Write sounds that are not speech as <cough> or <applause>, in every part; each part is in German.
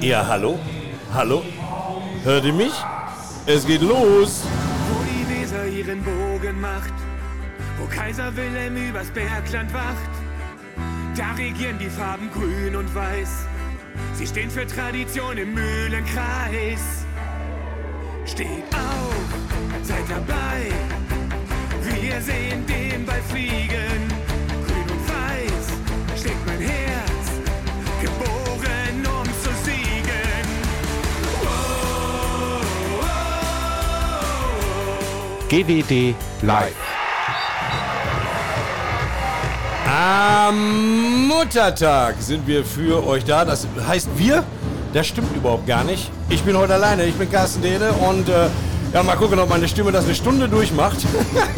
Ja, hallo? Hallo? Hört ihr mich? Es geht los! Wo die Weser ihren Bogen macht, wo Kaiser Wilhelm übers Bergland wacht, da regieren die Farben grün und weiß. Sie stehen für Tradition im Mühlenkreis. Steht auf, seid dabei. Wir sehen den Ball fliegen. GWD Live. Am Muttertag sind wir für euch da. Das heißt wir? Das stimmt überhaupt gar nicht. Ich bin heute alleine. Ich bin Carsten Dehne und äh, ja, mal gucken, ob meine Stimme das eine Stunde durchmacht.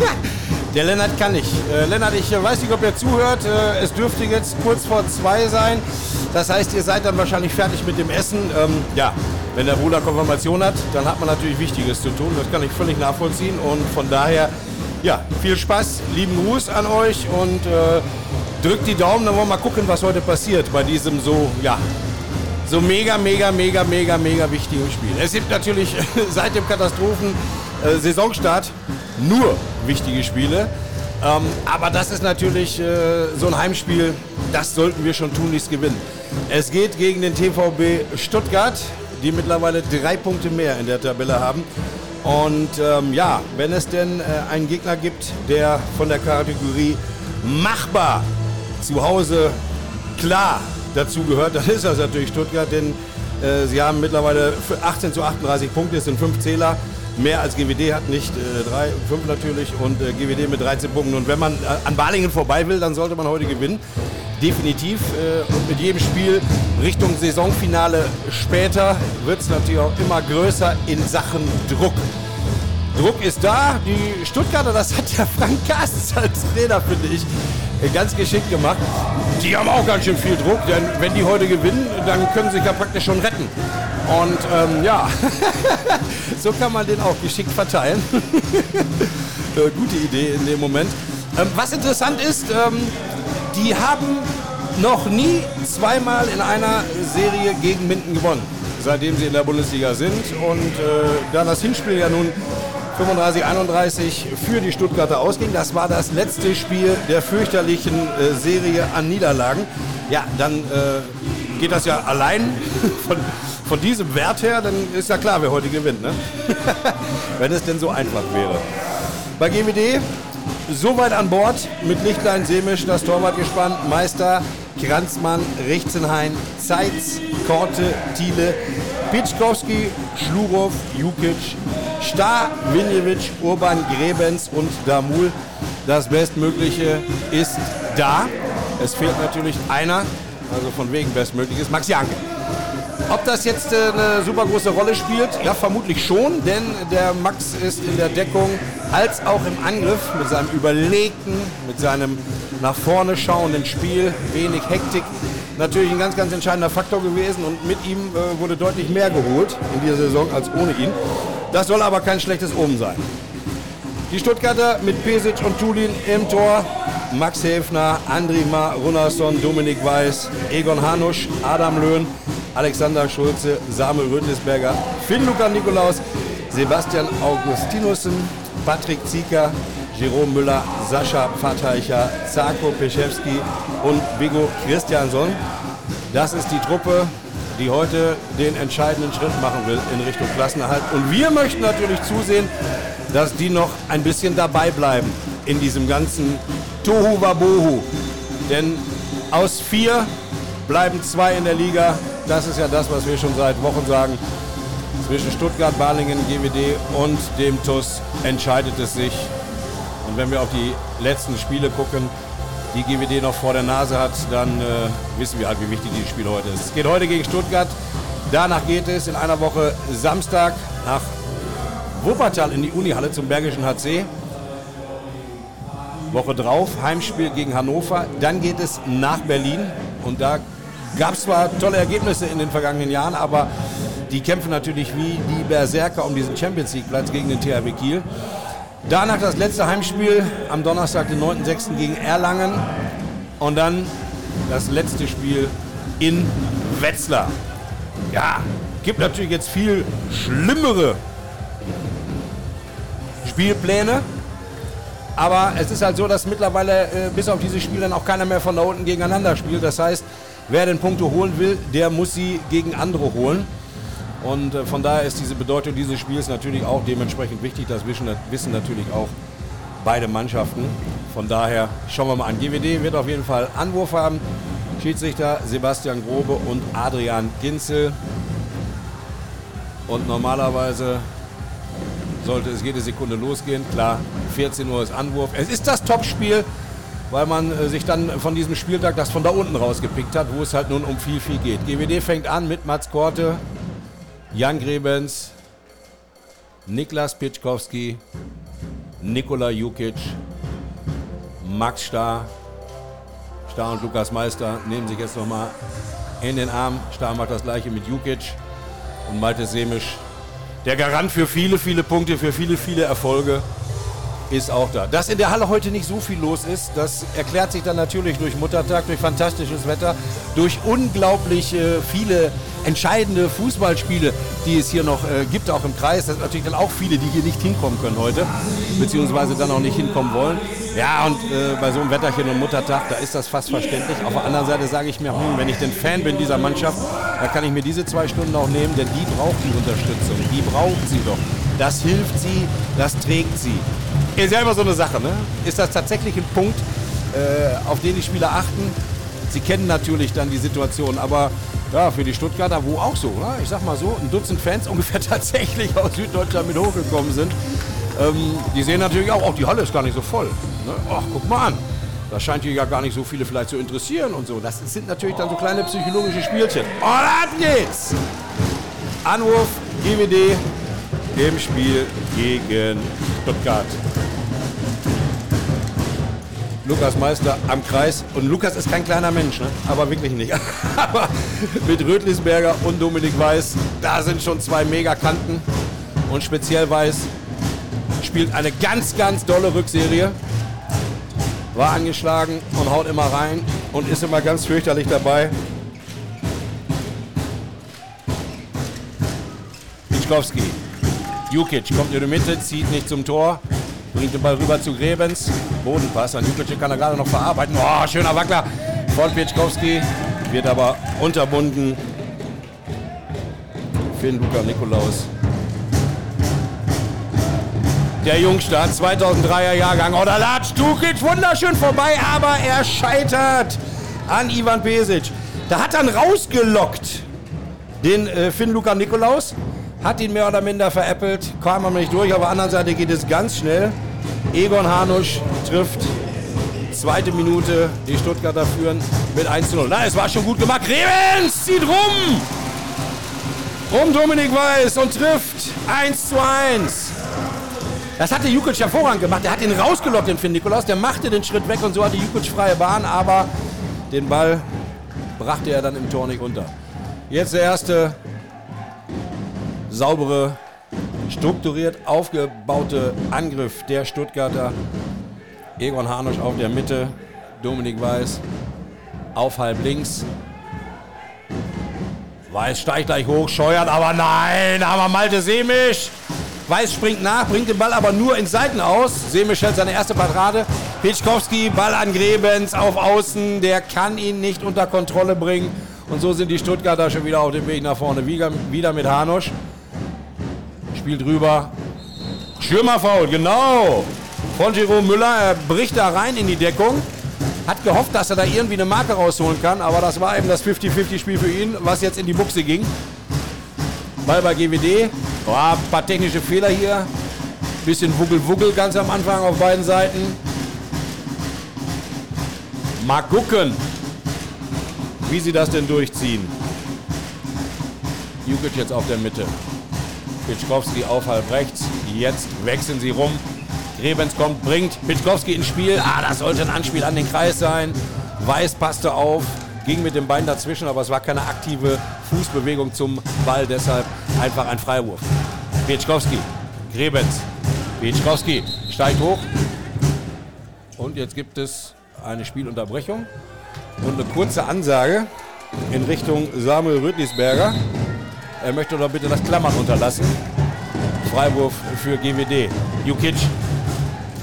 <laughs> Der Lennart kann nicht. Äh, Lennart, ich äh, weiß nicht, ob ihr zuhört. Äh, es dürfte jetzt kurz vor zwei sein. Das heißt, ihr seid dann wahrscheinlich fertig mit dem Essen. Ähm, ja, wenn der Bruder Konfirmation hat, dann hat man natürlich Wichtiges zu tun. Das kann ich völlig nachvollziehen. Und von daher, ja, viel Spaß, lieben Gruß an euch und äh, drückt die Daumen. Dann wollen wir mal gucken, was heute passiert bei diesem so, ja, so mega, mega, mega, mega, mega wichtigen Spiel. Es gibt natürlich <laughs> seit dem Katastrophen-Saisonstart nur wichtige Spiele. Ähm, aber das ist natürlich äh, so ein Heimspiel, das sollten wir schon tunlichst gewinnen. Es geht gegen den TVB Stuttgart, die mittlerweile drei Punkte mehr in der Tabelle haben. Und ähm, ja, wenn es denn äh, einen Gegner gibt, der von der Kategorie machbar zu Hause klar dazu gehört, dann ist das natürlich Stuttgart, denn äh, sie haben mittlerweile 18 zu 38 Punkte, es sind fünf Zähler. Mehr als GWD hat nicht, äh, drei, fünf natürlich und äh, GWD mit 13 Punkten. Und wenn man äh, an Balingen vorbei will, dann sollte man heute gewinnen. Definitiv. Äh, und mit jedem Spiel Richtung Saisonfinale später wird es natürlich auch immer größer in Sachen Druck. Druck ist da. Die Stuttgarter, das hat der Frank Carstens als Trainer, finde ich, äh, ganz geschickt gemacht. Die haben auch ganz schön viel Druck, denn wenn die heute gewinnen, dann können sie sich ja praktisch schon retten. Und ähm, ja, <laughs> so kann man den auch geschickt verteilen. <laughs> äh, gute Idee in dem Moment. Ähm, was interessant ist, ähm, die haben noch nie zweimal in einer Serie gegen Minden gewonnen, seitdem sie in der Bundesliga sind. Und äh, da das Hinspiel ja nun 35, 31 für die Stuttgarter ausging. Das war das letzte Spiel der fürchterlichen äh, Serie an Niederlagen. Ja, dann äh, geht das ja allein <laughs> von, von diesem Wert her, dann ist ja klar, wer heute gewinnt. Ne? <laughs> Wenn es denn so einfach wäre. Bei GWD soweit an Bord mit Lichtlein, Semisch, das Torwart gespannt, Meister, Kranzmann, Richzenhain, Zeitz, Korte, Thiele, Pitschkowski, Schlurow, Jukic, Star, Vinjevic, Urban, Grebens und Damul. Das Bestmögliche ist da. Es fehlt natürlich einer, also von wegen Bestmögliches, Max Janke. Ob das jetzt äh, eine super große Rolle spielt? Ja, vermutlich schon, denn der Max ist in der Deckung als auch im Angriff mit seinem überlegten, mit seinem nach vorne schauenden Spiel, wenig Hektik, natürlich ein ganz, ganz entscheidender Faktor gewesen und mit ihm äh, wurde deutlich mehr geholt in dieser Saison als ohne ihn. Das soll aber kein schlechtes Omen sein. Die Stuttgarter mit Pesic und Tulin im Tor. Max Häfner, Andrima Runasson, Dominik Weiß, Egon Hanusch, Adam Löhn, Alexander Schulze, Samuel Rödlisberger, Finn Luca Nikolaus, Sebastian Augustinussen, Patrick Zieker, Jerome Müller, Sascha Pfatteicher, Zarko Peschewski und Vigo Christiansson. Das ist die Truppe, die heute den entscheidenden Schritt machen will in Richtung Klassenerhalt. Und wir möchten natürlich zusehen, dass die noch ein bisschen dabei bleiben in diesem ganzen Tohu Wabohu. Denn aus vier bleiben zwei in der Liga. Das ist ja das, was wir schon seit Wochen sagen. Zwischen Stuttgart, Balingen, GWD und dem TUS entscheidet es sich. Und wenn wir auf die letzten Spiele gucken, die GWD noch vor der Nase hat, dann äh, wissen wir halt, wie wichtig dieses Spiel heute ist. Es geht heute gegen Stuttgart. Danach geht es in einer Woche Samstag nach Wuppertal in die Unihalle zum Bergischen HC. Woche drauf Heimspiel gegen Hannover. Dann geht es nach Berlin und da gab es zwar tolle Ergebnisse in den vergangenen Jahren, aber die kämpfen natürlich wie die Berserker um diesen Champions League Platz gegen den THW Kiel. Danach das letzte Heimspiel am Donnerstag, den 9.6. gegen Erlangen. Und dann das letzte Spiel in Wetzlar. Ja, gibt natürlich jetzt viel schlimmere Spielpläne. Aber es ist halt so, dass mittlerweile äh, bis auf diese Spiele dann auch keiner mehr von da unten gegeneinander spielt. Das heißt, wer den Punkte holen will, der muss sie gegen andere holen. Und äh, von daher ist diese Bedeutung dieses Spiels natürlich auch dementsprechend wichtig. Das wissen, wissen natürlich auch beide Mannschaften. Von daher schauen wir mal an. GWD wird auf jeden Fall Anwurf haben. Schiedsrichter Sebastian Grobe und Adrian Ginzel. Und normalerweise sollte es jede Sekunde losgehen. Klar, 14 Uhr ist Anwurf. Es ist das Topspiel, weil man äh, sich dann von diesem Spieltag das von da unten rausgepickt hat, wo es halt nun um viel, viel geht. GWD fängt an mit Mats Korte, Jan Grebens, Niklas Pitschkowski, Nikola Jukic, Max Starr. Starr und Lukas Meister nehmen sich jetzt nochmal in den Arm. Starr macht das gleiche mit Jukic und Malte Semisch. Der Garant für viele, viele Punkte, für viele, viele Erfolge ist auch da. Dass in der Halle heute nicht so viel los ist, das erklärt sich dann natürlich durch Muttertag, durch fantastisches Wetter, durch unglaublich äh, viele entscheidende Fußballspiele, die es hier noch äh, gibt, auch im Kreis. Das sind natürlich dann auch viele, die hier nicht hinkommen können heute, beziehungsweise dann auch nicht hinkommen wollen. Ja, und äh, bei so einem Wetterchen und Muttertag, da ist das fast verständlich. Auf der anderen Seite sage ich mir, hm, wenn ich denn Fan bin dieser Mannschaft, dann kann ich mir diese zwei Stunden auch nehmen, denn die braucht die Unterstützung. Die braucht sie doch. Das hilft sie, das trägt sie. Ist ja immer so eine Sache, ne? Ist das tatsächlich ein Punkt, äh, auf den die Spieler achten? Sie kennen natürlich dann die Situation, aber ja, für die Stuttgarter, wo auch so, oder? ich sag mal so, ein Dutzend Fans <laughs> ungefähr tatsächlich aus Süddeutschland mit hochgekommen sind. Ähm, die sehen natürlich auch, auch die Halle ist gar nicht so voll. Ne? Ach, guck mal an. Das scheint hier ja gar nicht so viele vielleicht zu interessieren und so. Das sind natürlich dann so kleine psychologische Spielchen. Und ab geht's! Anruf GWD im Spiel gegen Stuttgart. Lukas Meister am Kreis. Und Lukas ist kein kleiner Mensch, ne? aber wirklich nicht. <laughs> aber mit Rötlisberger und Dominik Weiß, da sind schon zwei Megakanten. Und speziell Weiß spielt eine ganz, ganz dolle Rückserie. War angeschlagen und haut immer rein und ist immer ganz fürchterlich dabei. Piczkowski. Jukic kommt in die Mitte, zieht nicht zum Tor. Bringt den Ball rüber zu Grebens. Bodenpass. An Jukic kann er gerade noch verarbeiten. Oh, schöner Wackler von Pieczkowski. Wird aber unterbunden. Finn Luca Nikolaus. Der Jungstart, 2003er Jahrgang. Oh, da latscht Dukic wunderschön vorbei, aber er scheitert an Ivan Pesic. Da hat dann rausgelockt den äh, Finn Luca Nikolaus hat ihn mehr oder minder veräppelt, kam aber nicht durch. Auf der anderen Seite geht es ganz schnell. Egon Hanusch trifft. Zweite Minute, die Stuttgarter führen mit 1 zu 0. Na, es war schon gut gemacht. Revens zieht rum! Um Dominik Weiß und trifft 1 zu 1. Das hatte Jukic hervorragend gemacht. Er hat ihn rausgelockt, den Finn Nikolaus. Der machte den Schritt weg und so hatte Jukic freie Bahn, aber den Ball brachte er dann im Tor nicht unter. Jetzt der erste saubere strukturiert aufgebaute Angriff der Stuttgarter. Egon Hanusch auf der Mitte, Dominik Weiß auf halb links. Weiß steigt gleich hoch, scheuert, aber nein, aber Malte Semisch. Weiß springt nach, bringt den Ball aber nur in Seiten aus. Semisch hält seine erste Parade. Pitschkowski, Ball an Grebens auf Außen, der kann ihn nicht unter Kontrolle bringen. Und so sind die Stuttgarter schon wieder auf dem Weg nach vorne. Wieder, mit Hanusch spielt rüber. Schirmerfaul, genau. Von Jerome Müller. Er bricht da rein in die Deckung. Hat gehofft, dass er da irgendwie eine Marke rausholen kann. Aber das war eben das 50-50-Spiel für ihn, was jetzt in die Buchse ging. Ball bei GWD. Oh, ein paar technische Fehler hier. Bisschen Wuggel-Wuggel ganz am Anfang auf beiden Seiten. Mal gucken, wie sie das denn durchziehen. Jukic jetzt auf der Mitte. Pitschkowski auf halb rechts. Jetzt wechseln sie rum. Grebens kommt, bringt Pitschkowski ins Spiel. Ah, das sollte ein Anspiel an den Kreis sein. Weiß passte auf, ging mit dem Bein dazwischen, aber es war keine aktive Fußbewegung zum Ball, deshalb einfach ein Freiwurf. Pitschkowski, Grebens, Pitschkowski steigt hoch. Und jetzt gibt es eine Spielunterbrechung und eine kurze Ansage. in Richtung Samuel Rüdlisberger. Er möchte doch bitte das Klammern unterlassen. Freiwurf für GWD. Jukic.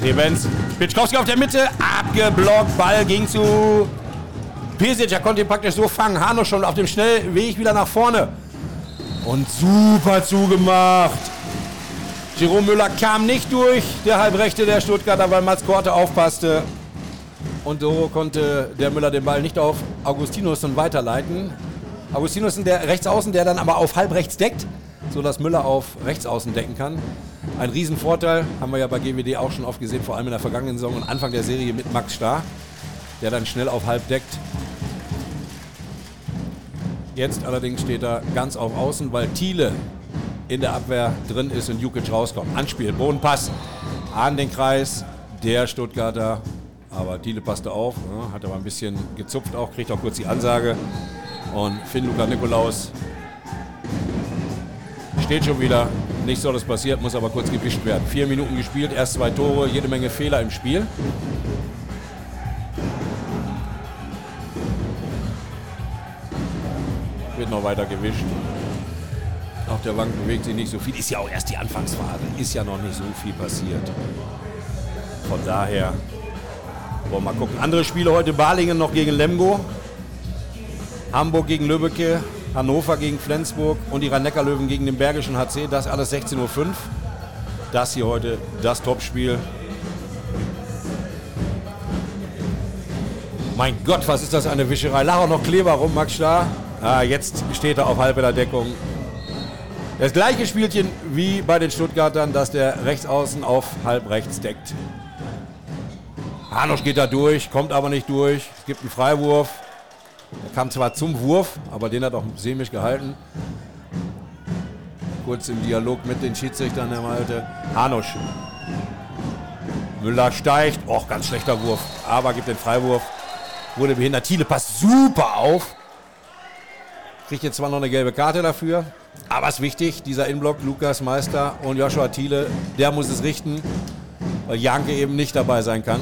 Revens. Pitschkowski auf der Mitte. Abgeblockt. Ball ging zu Pesic. Er konnte ihn praktisch so fangen. Hano schon auf dem Schnellweg wieder nach vorne. Und super zugemacht. Jerome Müller kam nicht durch. Der Halbrechte der Stuttgarter, weil Mats Korte aufpasste. Und so konnte der Müller den Ball nicht auf Augustinussen weiterleiten. Augustinussen, der Rechtsaußen, der dann aber auf halb rechts deckt, sodass Müller auf Rechtsaußen decken kann. Ein Riesenvorteil, haben wir ja bei GWD auch schon oft gesehen, vor allem in der vergangenen Saison und Anfang der Serie mit Max Starr, der dann schnell auf halb deckt. Jetzt allerdings steht er ganz auf Außen, weil Thiele in der Abwehr drin ist und Jukic rauskommt. Anspiel, Bodenpass an den Kreis der Stuttgarter aber Thiele passte auf, ne, hat aber ein bisschen gezupft auch, kriegt auch kurz die Ansage. Und Finn Luca Nikolaus steht schon wieder. Nichts Solles passiert, muss aber kurz gewischt werden. Vier Minuten gespielt, erst zwei Tore, jede Menge Fehler im Spiel. Wird noch weiter gewischt. Auf der Bank bewegt sich nicht so viel. Ist ja auch erst die Anfangsphase. Ist ja noch nicht so viel passiert. Von daher wollen wir mal gucken. Andere Spiele heute Balingen noch gegen Lemgo. Hamburg gegen Lübbecke. Hannover gegen Flensburg und die Rhein-Neckar-Löwen gegen den Bergischen HC. Das alles 16.05 Uhr. Das hier heute das Topspiel. Mein Gott, was ist das eine Wischerei. Lag auch noch Kleber rum, Max Starr. Ah, jetzt steht er auf halber Deckung. Das gleiche Spielchen wie bei den Stuttgartern, dass der Rechtsaußen auf halb rechts deckt. Hanusch geht da durch, kommt aber nicht durch. Es gibt einen Freiwurf. Er kam zwar zum Wurf, aber den hat auch Semisch gehalten. Kurz im Dialog mit den Schiedsrichtern, der Malte. Hanusch. Müller steigt. Och, ganz schlechter Wurf. Aber gibt den Freiwurf. Wurde behindert. Thiele passt super auf. Kriegt jetzt zwar noch eine gelbe Karte dafür. Aber es ist wichtig, dieser Inblock, Lukas Meister und Joshua Thiele, der muss es richten, weil Janke eben nicht dabei sein kann.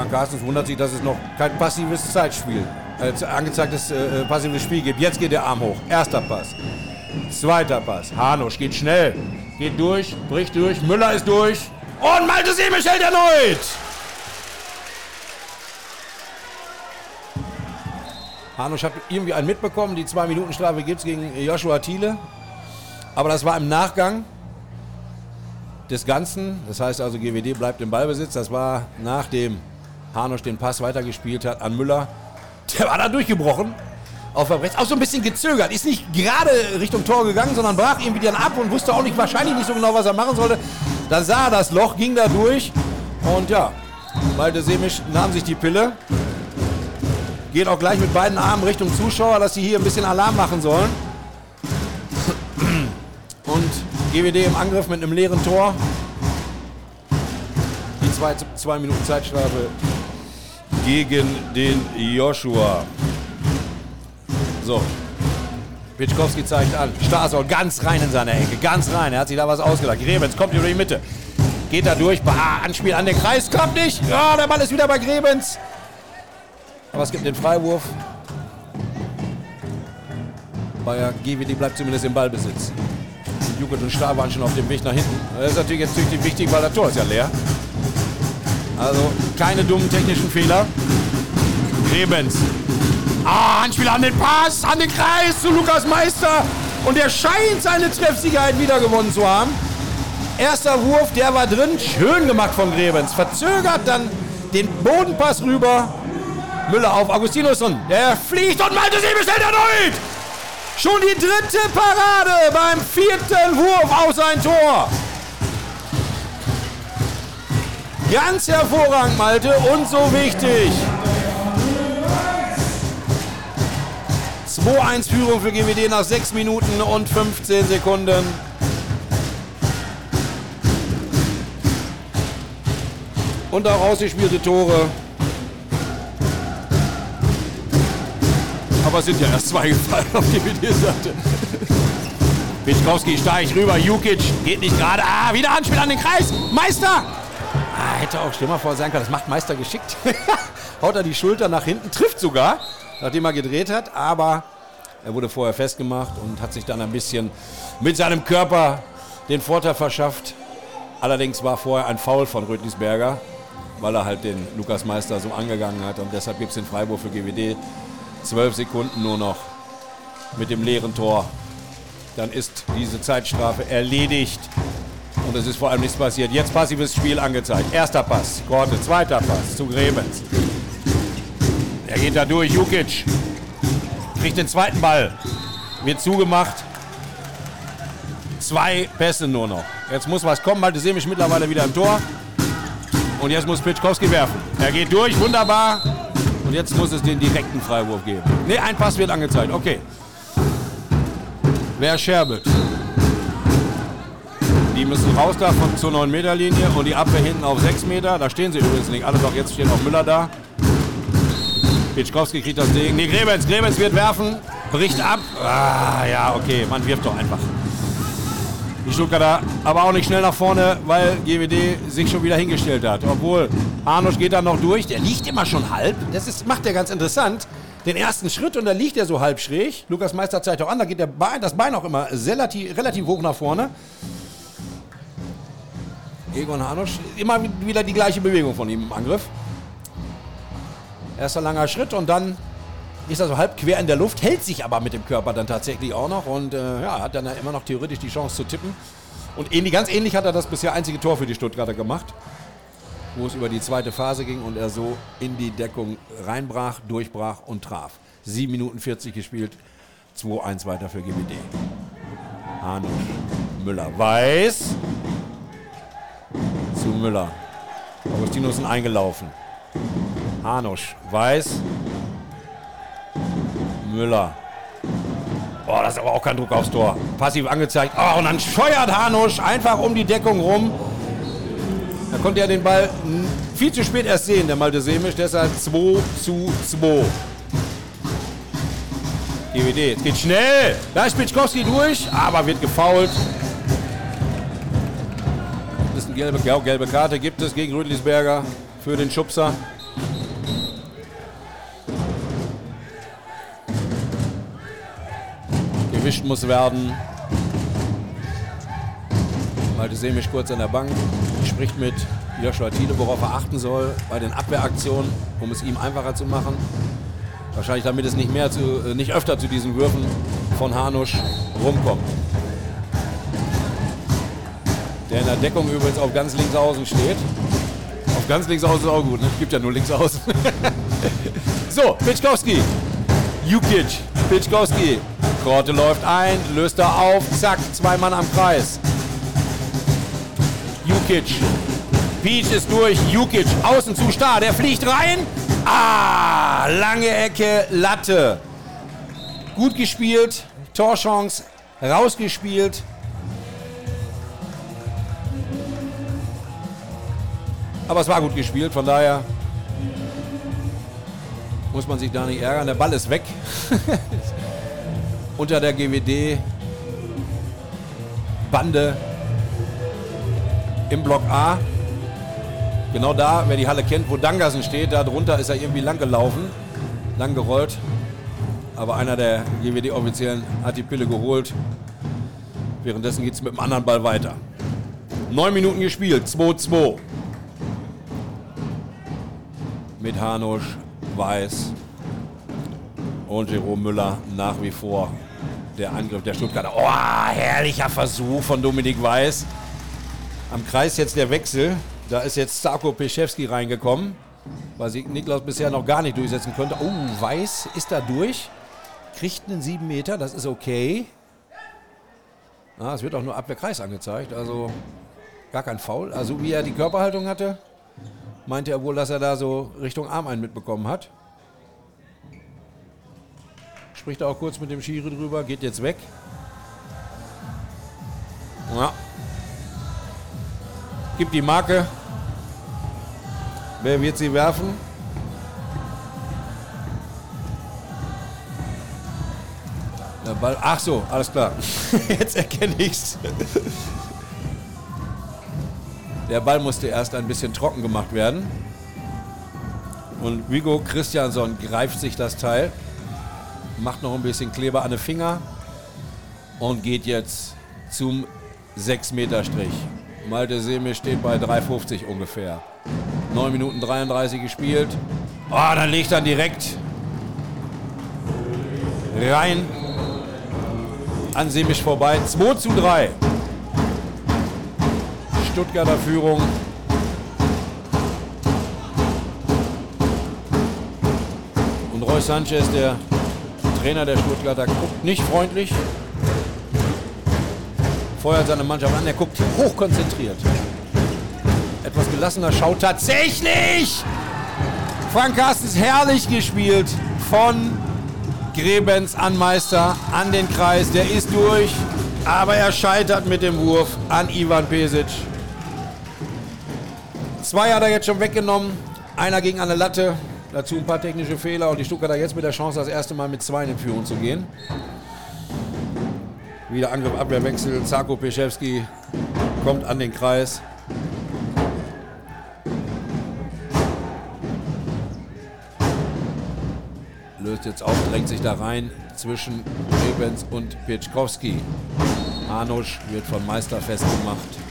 Frank Carstens wundert sich, dass es noch kein passives Zeitspiel, äh, angezeigtes äh, äh, passives Spiel gibt. Jetzt geht der Arm hoch. Erster Pass. Zweiter Pass. Hanusch geht schnell. Geht durch, bricht durch. Müller ist durch. Und Malte Semisch hält erneut. Hanusch hat irgendwie einen mitbekommen. Die zwei Minuten Strafe gibt es gegen Joshua Thiele. Aber das war im Nachgang des Ganzen. Das heißt also, GWD bleibt im Ballbesitz. Das war nach dem Hanusch den Pass weitergespielt hat an Müller. Der war da durchgebrochen. Auf rechts, auch so ein bisschen gezögert. Ist nicht gerade Richtung Tor gegangen, sondern brach irgendwie dann ab und wusste auch nicht, wahrscheinlich nicht so genau, was er machen sollte. Dann sah er das Loch, ging da durch. Und ja, Malte Semisch nahm sich die Pille. Geht auch gleich mit beiden Armen Richtung Zuschauer, dass sie hier ein bisschen Alarm machen sollen. Und GWD im Angriff mit einem leeren Tor. Die zwei, zwei Minuten Zeitstrafe gegen den Joshua. So. Pitschkowski zeigt an. Stasol ganz rein in seine Ecke. Ganz rein. Er hat sich da was ausgedacht. Grebens kommt über die Mitte. Geht da durch. Bah, Anspiel an den Kreis. Kommt nicht. Ja, der Ball ist wieder bei Grebens. Aber es gibt den Freiwurf. Bayer GWD bleibt zumindest im Ballbesitz. Jugend und Star waren schon auf dem Weg nach hinten. Das ist natürlich jetzt natürlich wichtig, weil das Tor ist ja leer. Also keine dummen technischen Fehler. Grebens. Ah, Handspieler an den Pass, an den Kreis zu Lukas Meister. Und er scheint seine Treffsicherheit wieder gewonnen zu haben. Erster Wurf, der war drin. Schön gemacht von Grebens. Verzögert dann den Bodenpass rüber. Müller auf Augustinusson. Der fliegt und Malte Sie bestellt erneut. Schon die dritte Parade beim vierten Wurf aus sein Tor. Ganz hervorragend, Malte, und so wichtig. 2-1 Führung für GWD nach 6 Minuten und 15 Sekunden. Und auch ausgespielte Tore. Aber es sind ja erst zwei gefallen auf GWD-Seite. Witkowski steigt rüber, Jukic geht nicht gerade. Ah, wieder Anspiel an den Kreis. Meister! Hätte auch schlimmer vor sein können. Das macht Meister geschickt. <laughs> haut er die Schulter nach hinten, trifft sogar, nachdem er gedreht hat, aber er wurde vorher festgemacht und hat sich dann ein bisschen mit seinem Körper den Vorteil verschafft. Allerdings war vorher ein Foul von Rötlisberger, weil er halt den Lukas Meister so angegangen hat und deshalb gibt es den Freiburg für GWD. Zwölf Sekunden nur noch mit dem leeren Tor. Dann ist diese Zeitstrafe erledigt. Und es ist vor allem nichts passiert. Jetzt passives Spiel angezeigt. Erster Pass, Korte. Zweiter Pass zu Grebens. Er geht da durch. Jukic kriegt den zweiten Ball. Wird zugemacht. Zwei Pässe nur noch. Jetzt muss was kommen. Malte Semisch mittlerweile wieder im Tor. Und jetzt muss Pitschkowski werfen. Er geht durch. Wunderbar. Und jetzt muss es den direkten Freiwurf geben. Ne, ein Pass wird angezeigt. Okay. Wer scherbelt? Die müssen raus da von zur 9-Meter-Linie und die Abwehr hinten auf 6 Meter. Da stehen sie übrigens nicht alle doch. Jetzt steht auch Müller da. Pitschkowski kriegt das Ding. Nee, Grebens. Grebens wird werfen. Bricht ab. Ah, ja, okay. Man wirft doch einfach. Die Stuttgarter aber auch nicht schnell nach vorne, weil GWD sich schon wieder hingestellt hat. Obwohl Arnosch geht dann noch durch. Der liegt immer schon halb. Das ist, macht er ganz interessant. Den ersten Schritt und da liegt er so halb schräg. Lukas Meister zeigt auch an, da geht der Bein, das Bein auch immer relativ, relativ hoch nach vorne. Egon Hanusch, immer wieder die gleiche Bewegung von ihm im Angriff. Erster langer Schritt und dann ist er so halb quer in der Luft, hält sich aber mit dem Körper dann tatsächlich auch noch und äh, ja, hat dann immer noch theoretisch die Chance zu tippen. Und ähnlich, ganz ähnlich hat er das bisher einzige Tor für die Stuttgarter gemacht wo es über die zweite Phase ging und er so in die Deckung reinbrach, durchbrach und traf. 7 Minuten 40 gespielt, 2-1 weiter für GWD. Hanusch, Müller, Weiß zu Müller. Augustinussen eingelaufen. Hanusch, Weiß, Müller. Boah, das ist aber auch kein Druck aufs Tor. Passiv angezeigt. Oh, und dann scheuert Hanusch einfach um die Deckung rum da konnte er den Ball viel zu spät erst sehen, der Malte Semisch. Deshalb 2 zu 2. GWD, jetzt geht schnell. Da ist Pitschkowski durch, aber wird gefault. Eine gelbe, gelbe Karte, gibt es gegen Rüdlisberger für den Schubser. Gewischt muss werden. Malte Semisch kurz an der Bank spricht mit Joshua Thiele, worauf er achten soll bei den Abwehraktionen, um es ihm einfacher zu machen. Wahrscheinlich damit es nicht, mehr zu, äh, nicht öfter zu diesen Würfen von Hanusch rumkommt. Der in der Deckung übrigens auf ganz links außen steht. Auf ganz links außen ist auch gut, ne? Gibt ja nur links außen. <laughs> so, Pitschkowski. Jukic. Pitschkowski. Korte läuft ein, löst er auf, zack, zwei Mann am Kreis. Jukic. Peach ist durch. Jukic außen zu starr. Der fliegt rein. Ah, lange Ecke, Latte. Gut gespielt. Torchance rausgespielt. Aber es war gut gespielt, von daher muss man sich da nicht ärgern. Der Ball ist weg. <laughs> Unter der GWD Bande im Block A. Genau da, wer die Halle kennt, wo Dangersen steht, da drunter ist er irgendwie lang gelaufen, lang gerollt. Aber einer der GWD-Offiziellen hat die Pille geholt. Währenddessen geht es mit dem anderen Ball weiter. Neun Minuten gespielt, 2-2. Mit Hanusch, Weiß und Jerome Müller nach wie vor der Angriff der Stuttgarter. Oh, herrlicher Versuch von Dominik Weiß. Am Kreis jetzt der Wechsel. Da ist jetzt Starko Peschewski reingekommen, weil sich Niklas bisher noch gar nicht durchsetzen konnte. Oh, Weiß ist da durch. Kriegt einen 7 Meter, das ist okay. Ah, es wird auch nur Abwehrkreis angezeigt, also gar kein Foul. Also wie er die Körperhaltung hatte, meinte er wohl, dass er da so Richtung Arm einen mitbekommen hat. Spricht auch kurz mit dem Schiri drüber, geht jetzt weg. Ja, Gibt die Marke. Wer wird sie werfen? Der Ball. Ach so, alles klar. <laughs> Jetzt erkenne ich's. Der Ball musste erst ein bisschen trocken gemacht werden. Und Vigo Christiansson greift sich das Teil, macht noch ein bisschen Kleber an den Finger und geht jetzt zum 6-Meter-Strich. Malte Semisch steht bei 3,50 ungefähr. 9 Minuten 33 gespielt. Oh, dann legt er direkt rein an Semisch vorbei. 2 zu 3. Stuttgarter Führung. Und Roy Sanchez, der Trainer der Stuttgarter, guckt nicht freundlich. Feuert seine Mannschaft an, er guckt hochkonzentriert. Etwas gelassener schaut tatsächlich. Frank Carstens herrlich gespielt von Grebens an Meister, an den Kreis. Der ist durch, aber er scheitert mit dem Wurf an Ivan Pesic. Zwei hat er jetzt schon weggenommen. Einer an der Latte. Dazu ein paar technische Fehler und die Stuttgarter jetzt mit der Chance, das erste Mal mit zwei in Führung zu gehen. Wieder Angriff, Abwehrwechsel. Zarko Peschewski kommt an den Kreis. Löst jetzt auf, drängt sich da rein zwischen Rebens und Pieczkowski. Hanusch wird von Meister festgemacht.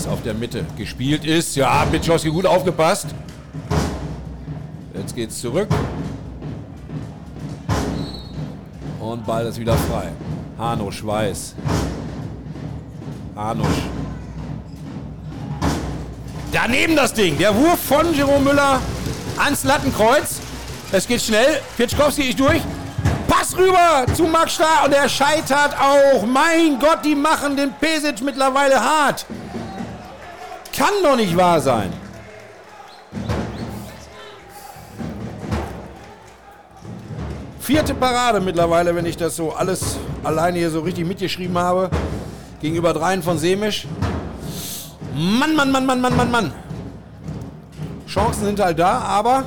Alles auf der Mitte gespielt ist. Ja, Pieczkowski gut aufgepasst. Jetzt geht's zurück. Und Ball ist wieder frei. Hanusch weiß. Hanusch. Daneben das Ding. Der Wurf von Jerome Müller ans Lattenkreuz. Es geht schnell. Pitschkowski ist durch. Pass rüber zu Max Starr und er scheitert auch. Mein Gott, die machen den Pesic mittlerweile hart. Kann doch nicht wahr sein. Vierte Parade mittlerweile, wenn ich das so alles alleine hier so richtig mitgeschrieben habe. Gegenüber dreien von Semisch. Mann, Mann, Mann, Mann, Mann, Mann, Mann. Chancen sind halt da, aber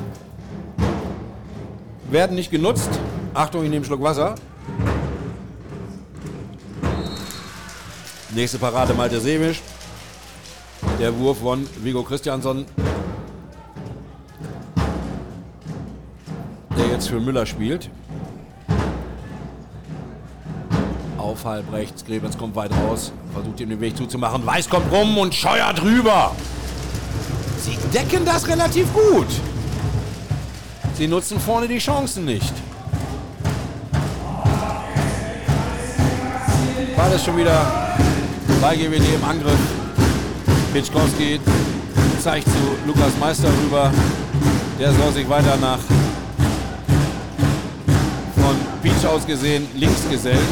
werden nicht genutzt. Achtung, ich nehme einen Schluck Wasser. Nächste Parade Malte Semisch. Der Wurf von Vigo Christiansson. Der jetzt für Müller spielt. Auf halb rechts. Grebens kommt weit raus. Versucht ihm den Weg zuzumachen. Weiß kommt rum und scheuert rüber. Sie decken das relativ gut. Sie nutzen vorne die Chancen nicht. Ball ist schon wieder bei GWD im Angriff. Pitschkowski zeigt zu Lukas Meister rüber. Der soll sich weiter nach von Beach aus gesehen links gesellen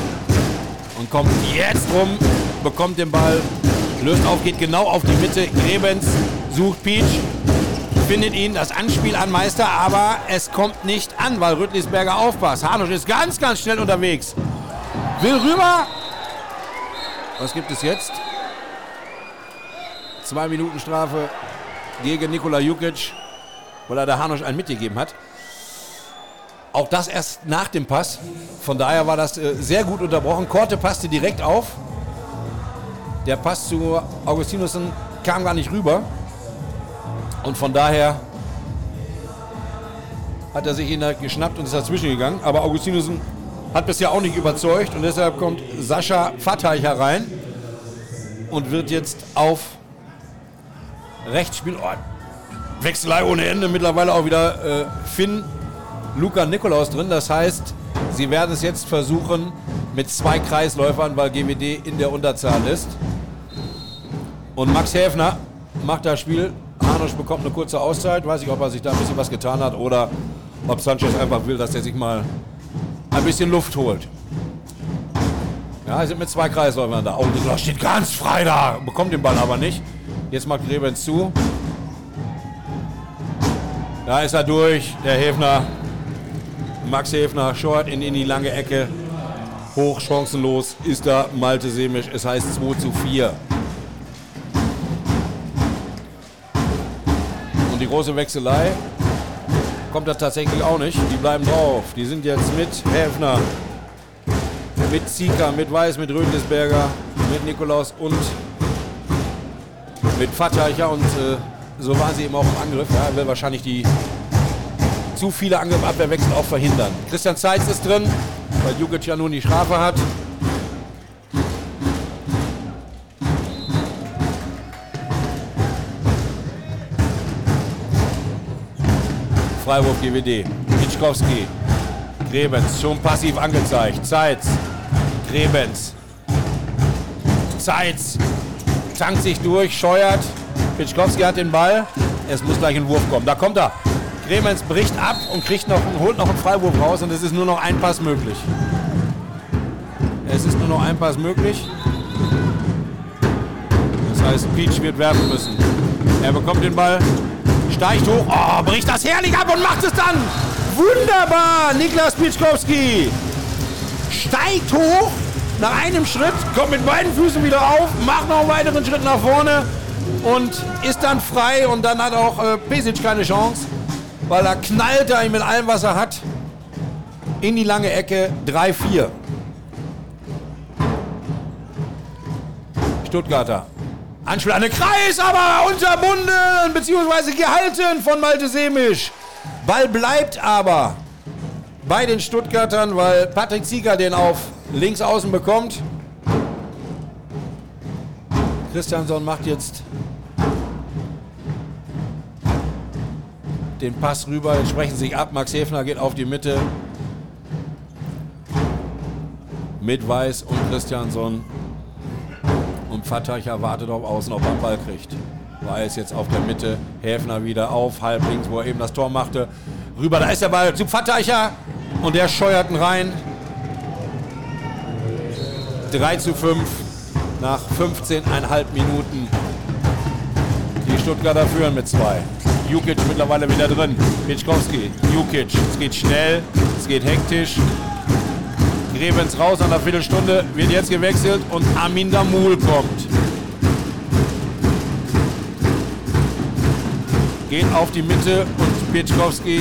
und kommt jetzt rum, bekommt den Ball, löst auf, geht genau auf die Mitte. Grebens sucht Peach, findet ihn, das Anspiel an Meister, aber es kommt nicht an, weil Rüttlisberger aufpasst. Hanusch ist ganz, ganz schnell unterwegs. Will rüber. Was gibt es jetzt? Zwei Minuten Strafe gegen Nikola Jukic, weil er der Hanusch einen mitgegeben hat. Auch das erst nach dem Pass. Von daher war das äh, sehr gut unterbrochen. Korte passte direkt auf. Der Pass zu Augustinussen kam gar nicht rüber. Und von daher hat er sich ihn halt geschnappt und ist dazwischen gegangen. Aber Augustinussen hat bisher auch nicht überzeugt und deshalb kommt Sascha Fatteich herein und wird jetzt auf rechts spielen. Oh, Wechselei ohne Ende. Mittlerweile auch wieder äh, Finn Luca Nikolaus drin. Das heißt, sie werden es jetzt versuchen mit zwei Kreisläufern, weil GWD in der Unterzahl ist. Und Max Häfner macht das Spiel. Hanusch bekommt eine kurze Auszeit. Weiß ich, ob er sich da ein bisschen was getan hat oder ob Sanchez einfach will, dass er sich mal ein bisschen Luft holt. Ja, sind mit zwei Kreisläufern da. Oh, Nikolaus steht ganz frei da, bekommt den Ball aber nicht. Jetzt macht Grebens zu. Da ist er durch, der Häfner. Max Häfner, Short in, in die lange Ecke. Hoch, chancenlos ist da Malte Semisch. Es heißt 2 zu 4. Und die große Wechselei kommt da tatsächlich auch nicht. Die bleiben drauf. Die sind jetzt mit Häfner, mit Zieker, mit Weiß, mit Rödlisberger, mit Nikolaus und mit Fatteicher und äh, so waren sie eben auch im Angriff. Ja, will wahrscheinlich die zu viele Angriff-Abwehrwechsel auch verhindern. Christian Zeitz ist drin, weil Jukic ja nun die Strafe hat. Freiwurf GWD. Pitschkowski. Grebens schon passiv angezeigt. Zeitz. Grebens. Zeitz. Tankt sich durch, scheuert. Pitschkowski hat den Ball. Es muss gleich ein Wurf kommen. Da kommt er. Gremens bricht ab und kriegt noch, holt noch einen Freiwurf raus und es ist nur noch ein Pass möglich. Es ist nur noch ein Pass möglich. Das heißt, Peach wird werfen müssen. Er bekommt den Ball, steigt hoch, oh, bricht das herrlich ab und macht es dann. Wunderbar, Niklas Pitschkowski. Steigt hoch, nach einem Schritt, kommt mit beiden Füßen wieder auf, macht noch einen weiteren Schritt nach vorne und ist dann frei und dann hat auch äh, Pesic keine Chance, weil er knallt er mit allem, was er hat, in die lange Ecke 3-4. Stuttgarter. Anspiel an den Kreis, aber unterbunden bzw. gehalten von Malte Semisch. Ball bleibt aber bei den Stuttgartern, weil Patrick Zieger den auf links außen bekommt. Christiansson macht jetzt den Pass rüber, jetzt sprechen sich ab. Max Hefner geht auf die Mitte mit Weiß und Christiansson. Und Fattacher wartet auf Außen, ob er einen Ball kriegt. Weiß jetzt auf der Mitte, Häfner wieder auf, halb links, wo er eben das Tor machte. Rüber, da ist der Ball zu Fattacher und der scheuert ihn rein. 3 zu 5 nach 15,5 Minuten. Die Stuttgarter führen mit zwei. Jukic mittlerweile wieder drin. Pitschkowski, Jukic. Es geht schnell, es geht hektisch. Grevens raus nach einer Viertelstunde, wird jetzt gewechselt und Amin Damul kommt. Geht auf die Mitte und Pitschkowski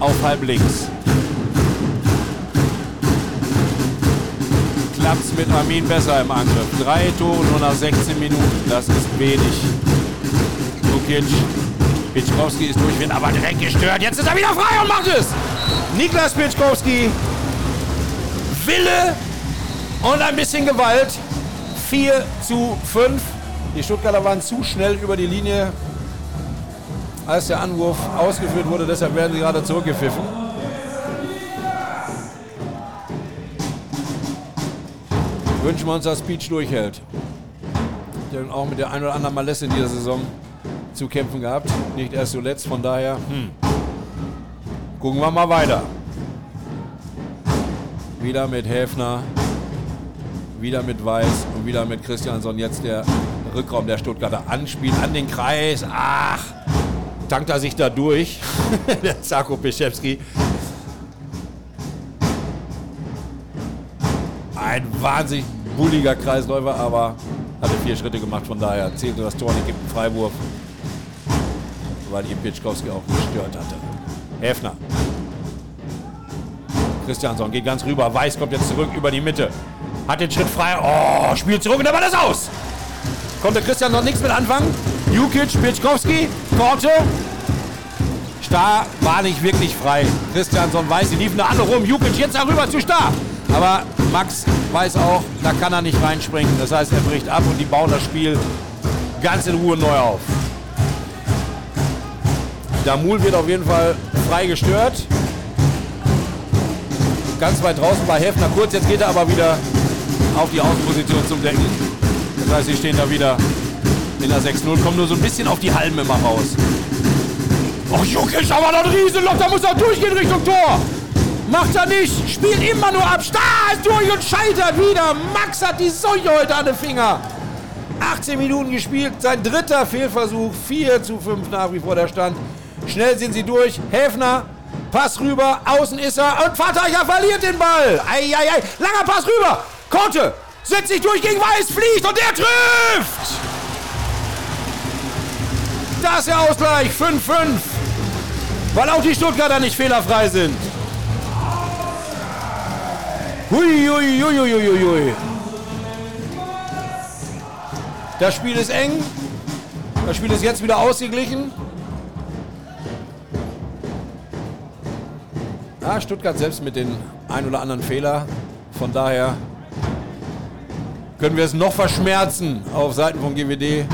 auf halb links. Klappt mit Armin besser im Angriff. Drei Tore nur nach 16 Minuten. Das ist wenig. Lukic. Pitschkowski ist durch, aber direkt gestört. Jetzt ist er wieder frei und macht es. Niklas Pitschkowski. Wille und ein bisschen Gewalt. 4 zu 5. Die Stuttgarter waren zu schnell über die Linie als der Anwurf ausgeführt wurde. Deshalb werden sie gerade zurückgepfiffen. Wünschen wir uns, dass Peach durchhält. Der auch mit der ein oder anderen Malesse in dieser Saison zu kämpfen gehabt. Nicht erst zuletzt, von daher hm. gucken wir mal weiter. Wieder mit Häfner, wieder mit Weiß und wieder mit Christiansson. Jetzt der Rückraum der Stuttgarter anspielt an den Kreis. Ach, tankt er sich da durch. <laughs> der Zako Piszewski. Ein wahnsinnig bulliger Kreisläufer, aber hatte vier Schritte gemacht, von daher zählte das Tor nicht, gibt einen Freiwurf, weil ihm Pitschkowski auch gestört hatte. Häfner. Christiansson geht ganz rüber, Weiß kommt jetzt zurück über die Mitte. Hat den Schritt frei, oh, spielt zurück und dann war das aus. Konnte Christian noch nichts mit anfangen. Jukic, Pitschkowski, Korte. Star war nicht wirklich frei. Christiansson weiß, sie liefen da alle rum. Jukic jetzt darüber zu Star. Aber Max weiß auch, da kann er nicht reinspringen. Das heißt, er bricht ab und die bauen das Spiel ganz in Ruhe neu auf. Damul wird auf jeden Fall frei gestört. Ganz weit draußen bei Hefner kurz. Jetzt geht er aber wieder auf die Außenposition zum Decken. Das heißt, sie stehen da wieder in der 6-0, kommen nur so ein bisschen auf die Halme immer raus. Oh, Jukic, aber noch ein Riesenloch, da muss er durchgehen Richtung Tor. Macht er nicht, spielt immer nur ab. Star ist durch und scheitert wieder. Max hat die Seuche heute an den Finger. 18 Minuten gespielt, sein dritter Fehlversuch, 4 zu 5 nach wie vor der Stand. Schnell sind sie durch. Häfner, Pass rüber, außen ist er und Vatercher verliert den Ball. Eieiei, langer Pass rüber. Korte setzt sich durch gegen Weiß, fliegt und der trifft. Das ist der Ausgleich, 5-5. Weil auch die Stuttgarter nicht fehlerfrei sind. Hui. Das Spiel ist eng. Das Spiel ist jetzt wieder ausgeglichen. Ja, Stuttgart selbst mit den ein oder anderen Fehler. Von daher können wir es noch verschmerzen auf Seiten von GWD,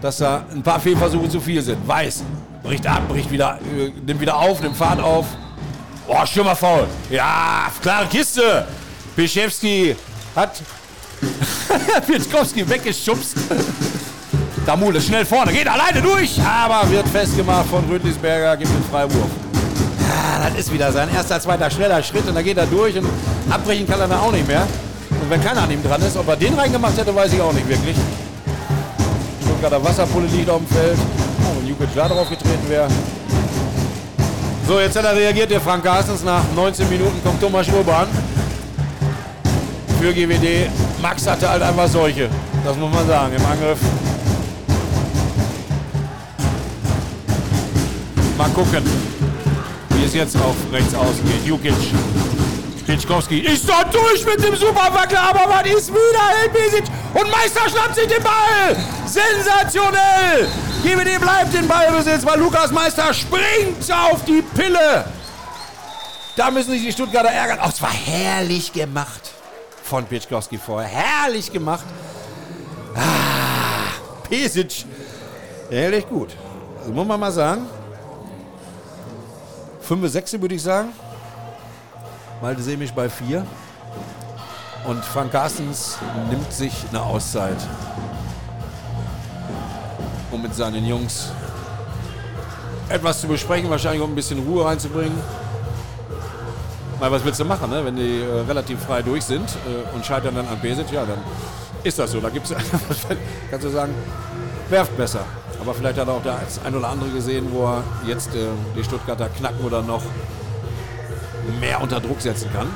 dass da ein paar Fehlversuche zu viel sind. Weiß, bricht ab, bricht wieder, äh, nimmt wieder auf, nimmt Fahrt auf. Oh, Stürmerfaul. Ja, klare Kiste. Bischewski hat <laughs> Pietkowski weggeschubst. Damul ist schnell vorne, geht alleine durch, aber wird festgemacht von Rüdlisberger, gibt den Freiwurf. Ja, das ist wieder sein erster, zweiter schneller Schritt und da geht er durch und abbrechen kann er dann auch nicht mehr. Und wenn keiner an ihm dran ist, ob er den reingemacht hätte, weiß ich auch nicht wirklich. Stuttgarter Wasserpulle liegt auf dem Feld. Oh, wenn Jukic da drauf getreten wäre. So, jetzt hat er reagiert, der Frank Carstens. Nach 19 Minuten kommt Thomas Urban. Für GWD. Max hatte halt einfach solche. Das muss man sagen im Angriff. Mal gucken, wie es jetzt auf rechts außen geht. Jukic. Pitschkowski ist dort durch mit dem Superwackler, aber was ist wieder Elbisic und Meister schnappt sich den Ball. Sensationell. GWD bleibt in Ballbesitz, weil Lukas Meister springt auf die Pille. Da müssen sich die Stuttgarter ärgern. Oh, es war herrlich gemacht von Pitschkowski vorher. Herrlich gemacht. Ah, Pesic. Ehrlich gut. Also muss man mal sagen. 5, 6 würde ich sagen. Malte Semisch bei 4. Und Frank Carstens nimmt sich eine Auszeit, um mit seinen Jungs etwas zu besprechen, wahrscheinlich um ein bisschen Ruhe reinzubringen. Mal, was willst du machen, ne? wenn die äh, relativ frei durch sind äh, und scheitern dann an Besic? Ja, dann ist das so. Da gibt es, <laughs> kannst du sagen, werft besser. Aber vielleicht hat er auch der ein oder andere gesehen, wo er jetzt äh, die Stuttgarter knacken oder noch mehr unter Druck setzen kann.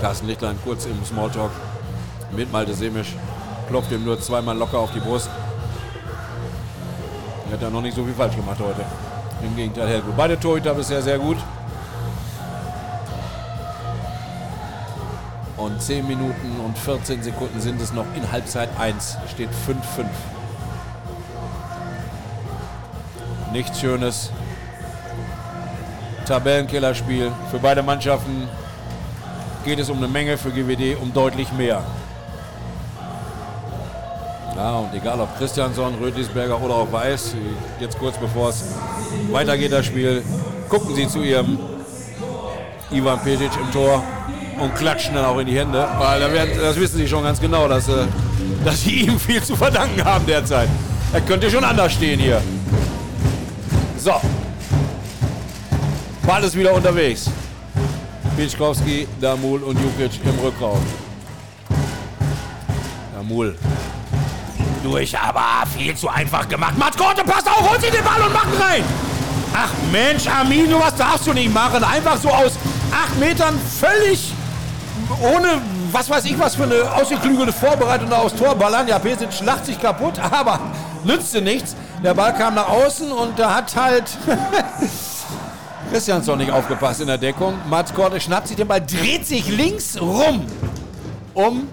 Carsten Lichtlein kurz im Smalltalk mit Malte Semisch. Klopft ihm nur zweimal locker auf die Brust. Er hat ja noch nicht so viel falsch gemacht heute. Im Gegenteil, Helgo. Beide Torhüter bisher sehr gut. Und 10 Minuten und 14 Sekunden sind es noch in Halbzeit 1. Steht 5-5. Nichts Schönes. Tabellenkillerspiel. Für beide Mannschaften geht es um eine Menge, für GWD um deutlich mehr. Ja, und egal ob Christiansson, Rötlisberger oder auch Weiß, jetzt kurz bevor es weitergeht, das Spiel, gucken sie zu ihrem Ivan Petic im Tor und klatschen dann auch in die Hände, weil das wissen sie schon ganz genau, dass, äh, dass sie ihm viel zu verdanken haben derzeit. Er könnte schon anders stehen hier. So. Ball ist wieder unterwegs. Piczkowski, Damul und Jukic im Rückraum. Damul. Durch, aber viel zu einfach gemacht. Matkorte, passt auf, holt sich den Ball und macht rein. Ach Mensch, Armin, was darfst du nicht machen? Einfach so aus acht Metern völlig ohne was weiß ich was für eine ausgeklügelte Vorbereitung aufs Tor ballern. Ja, Pesic lacht sich kaputt, <laughs> aber nützte nichts. Der Ball kam nach außen und da hat halt <laughs> Christiansson nicht aufgepasst in der Deckung. Mats Korte schnappt sich den Ball, dreht sich links rum um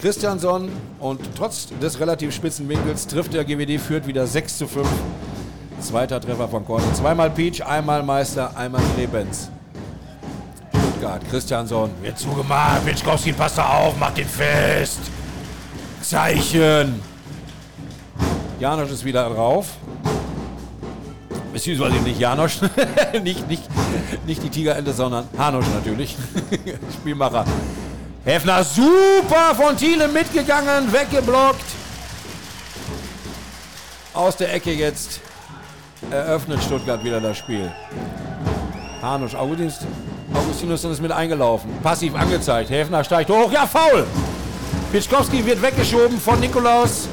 Christiansson und trotz des relativ spitzen Winkels trifft der GWD, führt wieder 6 zu 5. Zweiter Treffer von Korte. Zweimal Peach, einmal Meister, einmal Rebens. Stuttgart, Christiansson wird zugemacht. Pitschkowski, passt da auf, macht den fest. Zeichen. Janosch ist wieder drauf. Beziehungsweise nicht Janosch, <laughs> nicht, nicht, nicht die Tigerente, sondern Hanosch natürlich. <laughs> Spielmacher. Hefner super von Thiele mitgegangen, weggeblockt. Aus der Ecke jetzt eröffnet Stuttgart wieder das Spiel. Hanusch, Augustinus, Augustinus ist mit eingelaufen. Passiv angezeigt. Hefner steigt hoch. Ja, faul. Pitschkowski wird weggeschoben von Nikolaus.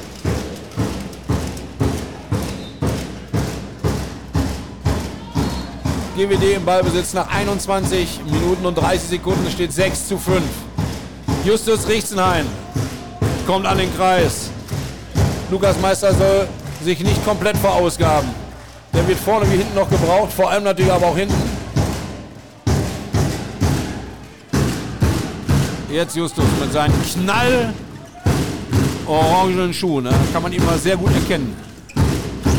GWD im Ballbesitz nach 21 Minuten und 30 Sekunden steht 6 zu 5. Justus Richtzenhain kommt an den Kreis. Lukas Meister soll sich nicht komplett verausgaben. Der wird vorne wie hinten noch gebraucht, vor allem natürlich aber auch hinten. Jetzt Justus mit seinem Knall orangenen Schuhen. Ne? Kann man immer sehr gut erkennen.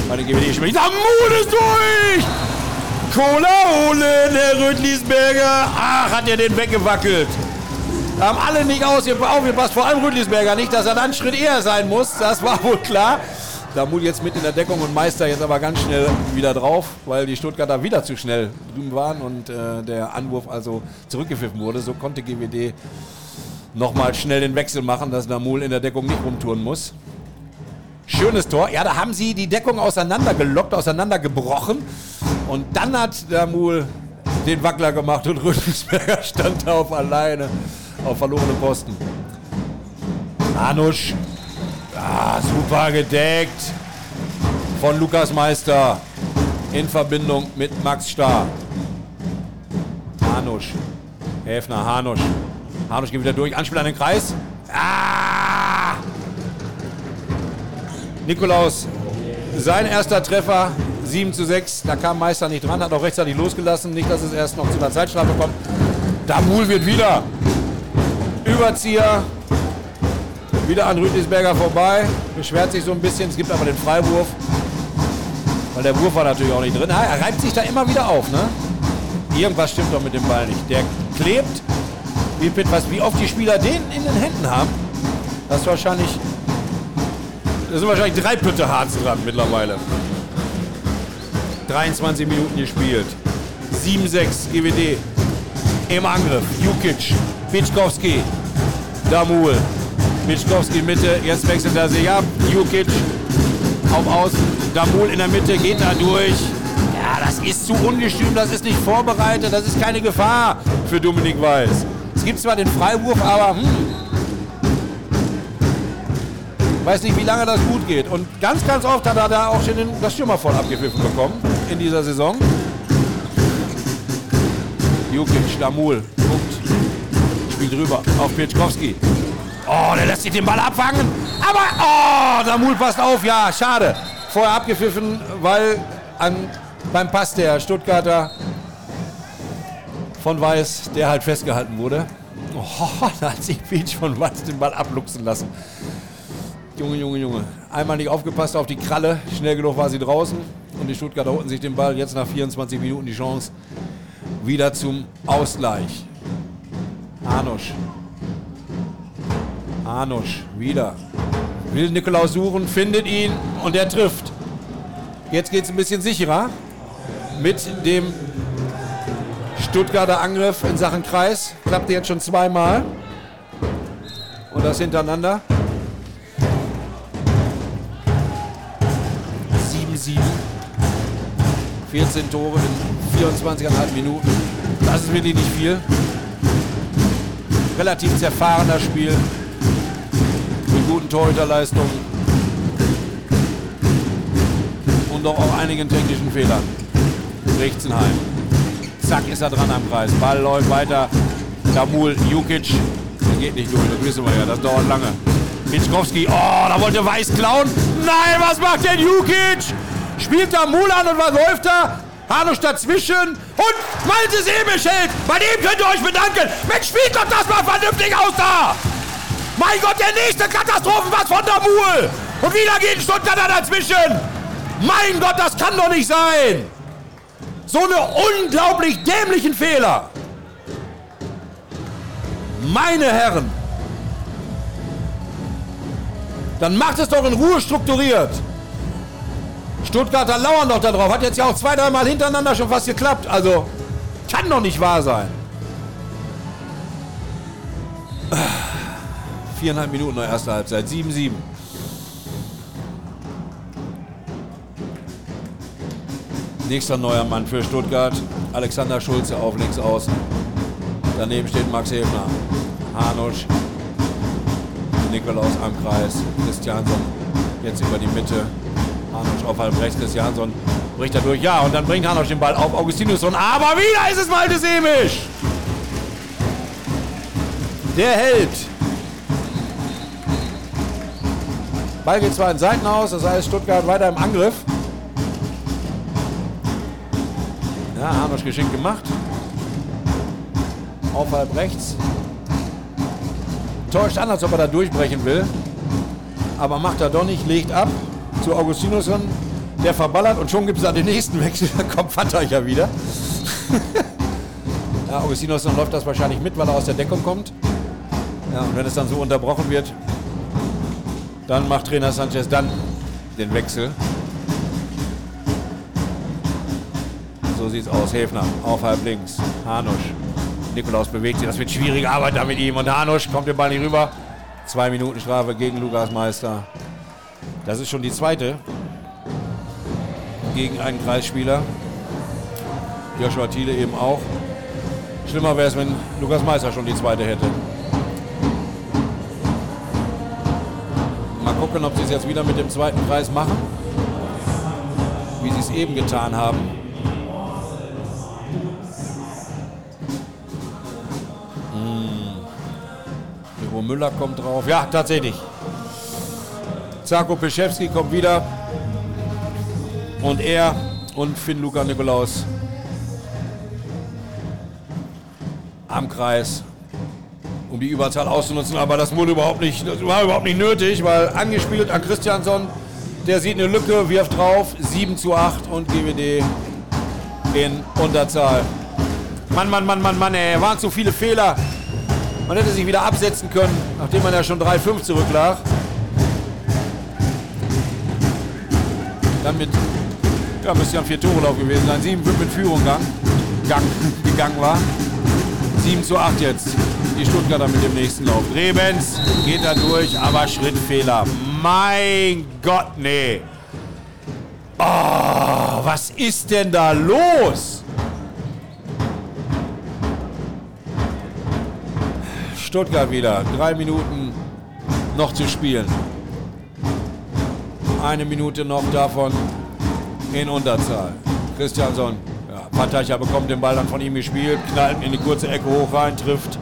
Bei den GWD-Spielen. Damul ist durch! Cola holen, Herr Rüdlisberger. Ach, hat er den weggewackelt. Haben alle nicht aufgepasst, vor allem Rüdlisberger nicht, dass er dann einen Schritt eher sein muss. Das war wohl klar. Damul jetzt mit in der Deckung und Meister jetzt aber ganz schnell wieder drauf, weil die Stuttgarter wieder zu schnell drüben waren und äh, der Anwurf also zurückgepfiffen wurde. So konnte GWD nochmal schnell den Wechsel machen, dass Damul in der Deckung nicht rumtouren muss. Schönes Tor. Ja, da haben sie die Deckung auseinandergelockt, auseinandergebrochen. Und dann hat Damul den Wackler gemacht und Rüttelsberger stand da auf alleine auf verlorene Posten. Anusch Ah, super gedeckt von Lukas Meister in Verbindung mit Max Starr. Hanusch. Häfner, Hanusch. Hanusch geht wieder durch. Anspiel an den Kreis. Ah! Nikolaus, sein erster Treffer. 7 zu 6. Da kam Meister nicht dran, hat auch rechtzeitig losgelassen. Nicht, dass es erst noch zu einer Zeitstrafe kommt. Damul wird wieder. Überzieher. Wieder an Rüdlisberger vorbei. Beschwert sich so ein bisschen. Es gibt aber den Freiwurf. Weil der Wurf war natürlich auch nicht drin. er reibt sich da immer wieder auf, ne? Irgendwas stimmt doch mit dem Ball nicht. Der klebt. Wie, was, wie oft die Spieler den in den Händen haben. Das ist wahrscheinlich. Da sind wahrscheinlich drei Pütte Harz dran mittlerweile. 23 Minuten gespielt. 7-6 GWD. Im Angriff. Jukic. Pitschkowski. Damul. Mischkowski Mitte, jetzt wechselt er sich ab. Jukic auf Außen, Damul in der Mitte, geht da durch. Ja, das ist zu ungestüm, das ist nicht vorbereitet, das ist keine Gefahr für Dominik Weiß. Es gibt zwar den Freiwurf, aber hm, weiß nicht, wie lange das gut geht. Und ganz, ganz oft hat er da auch schon den, das Stürmer voll abgepfiffen bekommen in dieser Saison. Jukic, Damul, guckt, spielt rüber auf Pietschkowski. Oh, der lässt sich den Ball abfangen. Aber, oh, Samul passt auf. Ja, schade. Vorher abgepfiffen, weil an, beim Pass der Stuttgarter von Weiß, der halt festgehalten wurde. Oh, <laughs> da hat sich Beach von Weiß den Ball abluchsen lassen. Junge, Junge, Junge. Einmal nicht aufgepasst auf die Kralle. Schnell genug war sie draußen. Und die Stuttgarter holten sich den Ball. Jetzt nach 24 Minuten die Chance wieder zum Ausgleich. Hanusch Hanusch wieder. Will Nikolaus suchen, findet ihn und er trifft. Jetzt geht es ein bisschen sicherer mit dem Stuttgarter Angriff in Sachen Kreis. Klappte jetzt schon zweimal. Und das hintereinander. 7-7. 14 Tore in 24,5 Minuten. Das ist wirklich nicht viel. Relativ zerfahrener Spiel guten Torhüterleistungen und doch auch einigen technischen Fehlern. Rechtenheim. Zack ist er dran am Kreis. Ball läuft weiter. Damul, Jukic. Der geht nicht durch, das wissen wir ja, das dauert lange. Pitschkowski, oh, da wollte Weiß klauen. Nein, was macht denn Jukic? Spielt da Mulan und was läuft da? Hanusch dazwischen und Malte Seebescheld. Bei dem könnt ihr euch bedanken. Mensch, spielt doch das mal vernünftig aus da! Mein Gott, der nächste Katastrophenpass von der Muhl. Und wieder geht ein Stuttgarter dazwischen. Mein Gott, das kann doch nicht sein. So eine unglaublich dämlichen Fehler. Meine Herren. Dann macht es doch in Ruhe strukturiert. Stuttgarter lauern doch darauf. Hat jetzt ja auch zwei, dreimal hintereinander schon fast geklappt. Also, kann doch nicht wahr sein. Viereinhalb Minuten noch erste Halbzeit. 7-7. Nächster neuer Mann für Stuttgart. Alexander Schulze auf links außen. Daneben steht Max Hebner. Hanusch. Nikolaus am Kreis. Christiansson jetzt über die Mitte. Hanusch auf halb rechts. Christiansson bricht er durch. Ja, und dann bringt Hanusch den Ball auf Augustinusson. Aber wieder ist es Malte Semisch. Der hält. Ball geht zwar in Seiten aus, das heißt Stuttgart weiter im Angriff. Ja, Arnosch geschickt gemacht. Auf halb rechts. Täuscht an, als ob er da durchbrechen will. aber macht er doch nicht, legt ab zu Augustinusson. Der verballert und schon gibt es da den nächsten Wechsel. <laughs> Da kommt ja wieder. <laughs> ja, Augustinusson läuft das wahrscheinlich mit, weil er aus der Deckung kommt. Ja, und wenn es dann so unterbrochen wird, dann macht Trainer Sanchez dann den Wechsel. So sieht's aus. Häfner auf halb links. Hanusch. Nikolaus bewegt sich. Das wird schwierige Arbeit da mit ihm. Und Hanusch kommt den Ball nicht rüber. Zwei Minuten Strafe gegen Lukas Meister. Das ist schon die zweite gegen einen Kreisspieler. Joshua Thiele eben auch. Schlimmer wäre es, wenn Lukas Meister schon die zweite hätte. Mal gucken, ob sie es jetzt wieder mit dem zweiten Kreis machen. Wie sie es eben getan haben. Hm. Müller kommt drauf. Ja, tatsächlich. Zarko Peschewski kommt wieder. Und er und Finn Luca Nikolaus am Kreis, um die Überzahl auszunutzen. Aber das wurde überhaupt nicht, das war überhaupt nicht nötig, weil angespielt an Christiansson, der sieht eine Lücke, wirft drauf, 7 zu 8 und GWD in Unterzahl. Mann, Mann, Mann, Mann, Mann, ey, waren zu viele Fehler. Man hätte sich wieder absetzen können, nachdem man ja schon 3-5 zurücklag. Dann mit, ja, müsste ja ein Vier-Tore-Lauf gewesen sein. 7-5 in Führung gang, gang, <laughs> gegangen war. 7 zu 8 jetzt. Die Stuttgarter mit dem nächsten Lauf. Rebens geht da durch, aber Schrittfehler. Mein Gott, nee. Oh, was ist denn da los? Stuttgart wieder. Drei Minuten noch zu spielen. Eine Minute noch davon in Unterzahl. Christiansson ja, Patacha bekommt den Ball dann von ihm gespielt, knallt in die kurze Ecke hoch rein, trifft.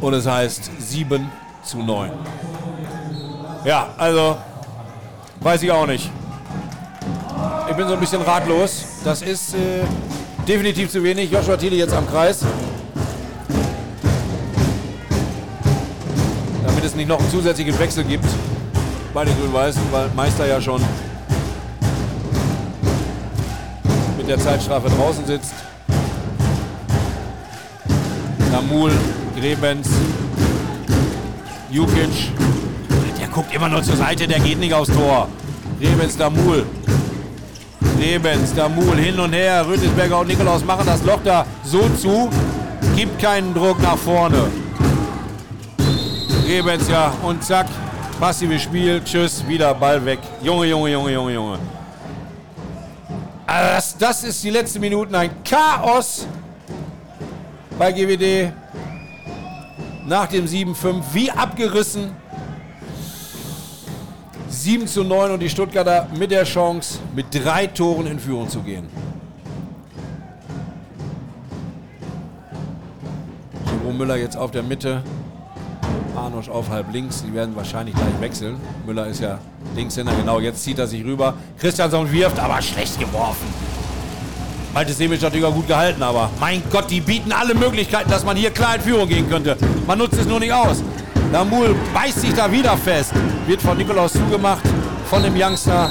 Und es heißt 7 zu 9. Ja, also weiß ich auch nicht. Ich bin so ein bisschen ratlos. Das ist äh, definitiv zu wenig. Joshua Thiele jetzt am Kreis. Damit es nicht noch einen zusätzlichen Wechsel gibt bei den Grün-Weißen, weil Meister ja schon mit der Zeitstrafe draußen sitzt. Namul, Grebens, Jukic. Der guckt immer nur zur Seite, der geht nicht aufs Tor. Grebens, Damul. Grebens, Damul, hin und her. Rüttelsberger und Nikolaus machen das Loch da so zu. Gibt keinen Druck nach vorne. Grebens, ja, und zack. Passives Spiel, tschüss, wieder Ball weg. Junge, Junge, Junge, Junge, Junge. Das, das ist die letzten Minuten ein Chaos bei GWD. Nach dem 7-5, wie abgerissen. 7 zu 9 und die Stuttgarter mit der Chance, mit drei Toren in Führung zu gehen. Jerome Müller jetzt auf der Mitte. Arnosch auf halb links. Die werden wahrscheinlich gleich wechseln. Müller ist ja Linkshänder, genau. Jetzt zieht er sich rüber. Christiansson wirft, aber schlecht geworfen. Malte Semic natürlich auch gut gehalten, aber mein Gott, die bieten alle Möglichkeiten, dass man hier klar in Führung gehen könnte. Man nutzt es nur nicht aus. Damul beißt sich da wieder fest. Wird von Nikolaus zugemacht, von dem Youngster.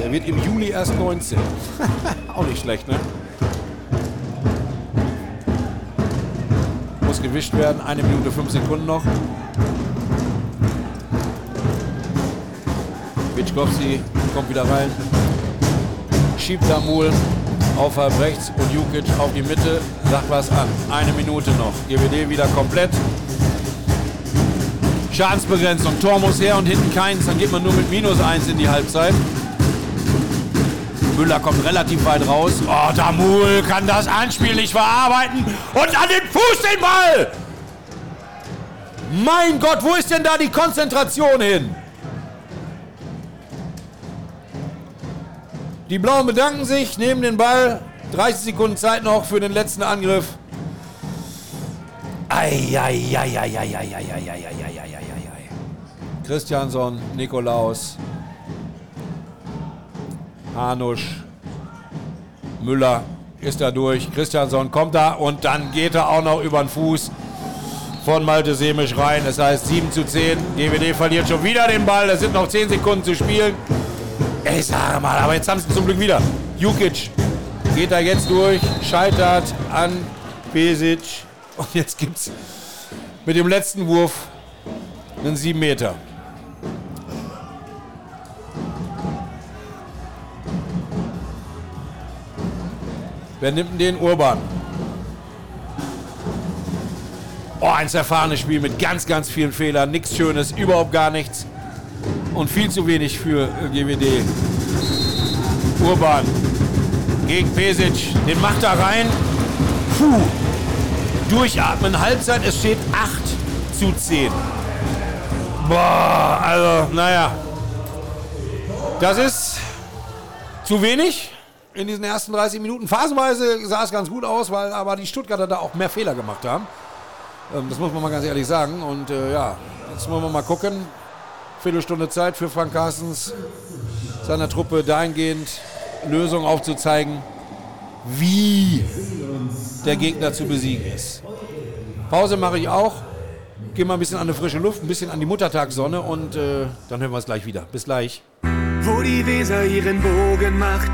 Der wird im Juli erst 19. <laughs> auch nicht schlecht, ne? Gewischt werden. Eine Minute fünf Sekunden noch. Witschkowski kommt wieder rein. Schiebt Damul auf halb rechts und Jukic auf die Mitte. Sagt was an. Eine Minute noch. GWD wieder komplett. Schadensbegrenzung. Tor muss her und hinten keins. Dann geht man nur mit minus eins in die Halbzeit. Müller kommt relativ weit raus. Oh, Damul kann das Anspiel nicht verarbeiten. Und an den Fuß den Ball! Mein Gott, wo ist denn da die Konzentration hin? Die Blauen bedanken sich, nehmen den Ball. 30 Sekunden Zeit noch für den letzten Angriff. Christiansson, Nikolaus, Hanusch, Müller, ist da durch. Christiansson kommt da und dann geht er auch noch über den Fuß von Malte Semisch rein. Das heißt 7 zu 10. GWD verliert schon wieder den Ball. Es sind noch 10 Sekunden zu spielen. Ich sage mal, aber jetzt haben sie zum Glück wieder. Jukic geht da jetzt durch, scheitert an Pesic. Und jetzt gibt es mit dem letzten Wurf einen 7 Meter. Wer nimmt den Urban? Oh, ein zerfahrenes Spiel mit ganz, ganz vielen Fehlern. Nichts Schönes, überhaupt gar nichts. Und viel zu wenig für äh, GWD. Urban gegen Pesic. Den macht er rein. Puh. Durchatmen. Halbzeit. Es steht 8 zu 10. Boah, also, naja. Das ist zu wenig in diesen ersten 30 Minuten. Phasenweise sah es ganz gut aus, weil aber die Stuttgarter da auch mehr Fehler gemacht haben. Ähm, das muss man mal ganz ehrlich sagen. Und äh, ja, jetzt wollen wir mal gucken. Viertelstunde Zeit für Frank Carstens, seiner Truppe dahingehend Lösungen aufzuzeigen, wie der Gegner zu besiegen ist. Pause mache ich auch. Gehe mal ein bisschen an die frische Luft, ein bisschen an die Muttertagssonne und äh, dann hören wir es gleich wieder. Bis gleich. Wo die Weser ihren Bogen macht,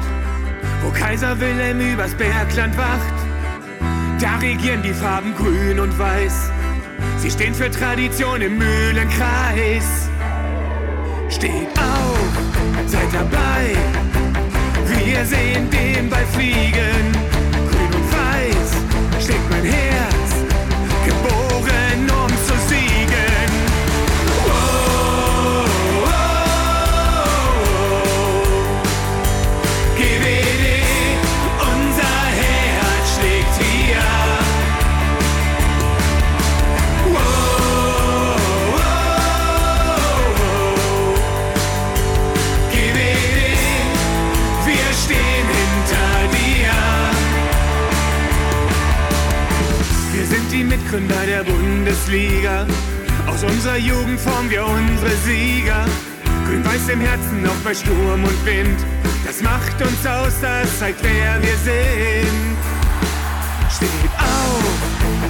wo Kaiser Wilhelm übers Bergland wacht, da regieren die Farben grün und weiß. Sie stehen für Tradition im Mühlenkreis. Steht auf, seid dabei. Wir sehen den Ball fliegen. Grün und weiß schlägt mein Herz. Die Mitgründer der Bundesliga. Aus unserer Jugend formen wir unsere Sieger. Grün-Weiß im Herzen, auch bei Sturm und Wind. Das macht uns aus, das zeigt, wer wir sind. Steht auf,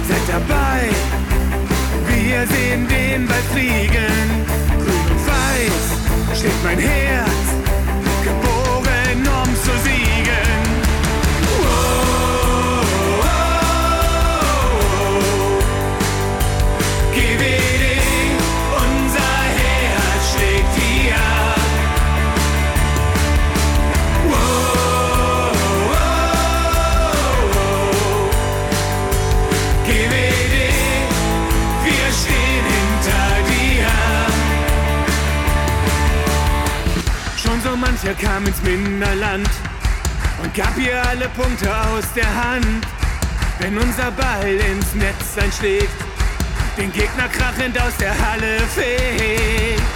seid dabei. Wir sehen den Ball fliegen. Grün und weiß schlägt mein Herz. Geboren, um zu siegen. GWD, unser Herz schlägt hier. Oh, oh, oh. GWD, wir stehen hinter dir. Schon so mancher kam ins Minderland und gab ihr alle Punkte aus der Hand. Wenn unser Ball ins Netz einschlägt, den Gegner krachend aus der Halle fegt.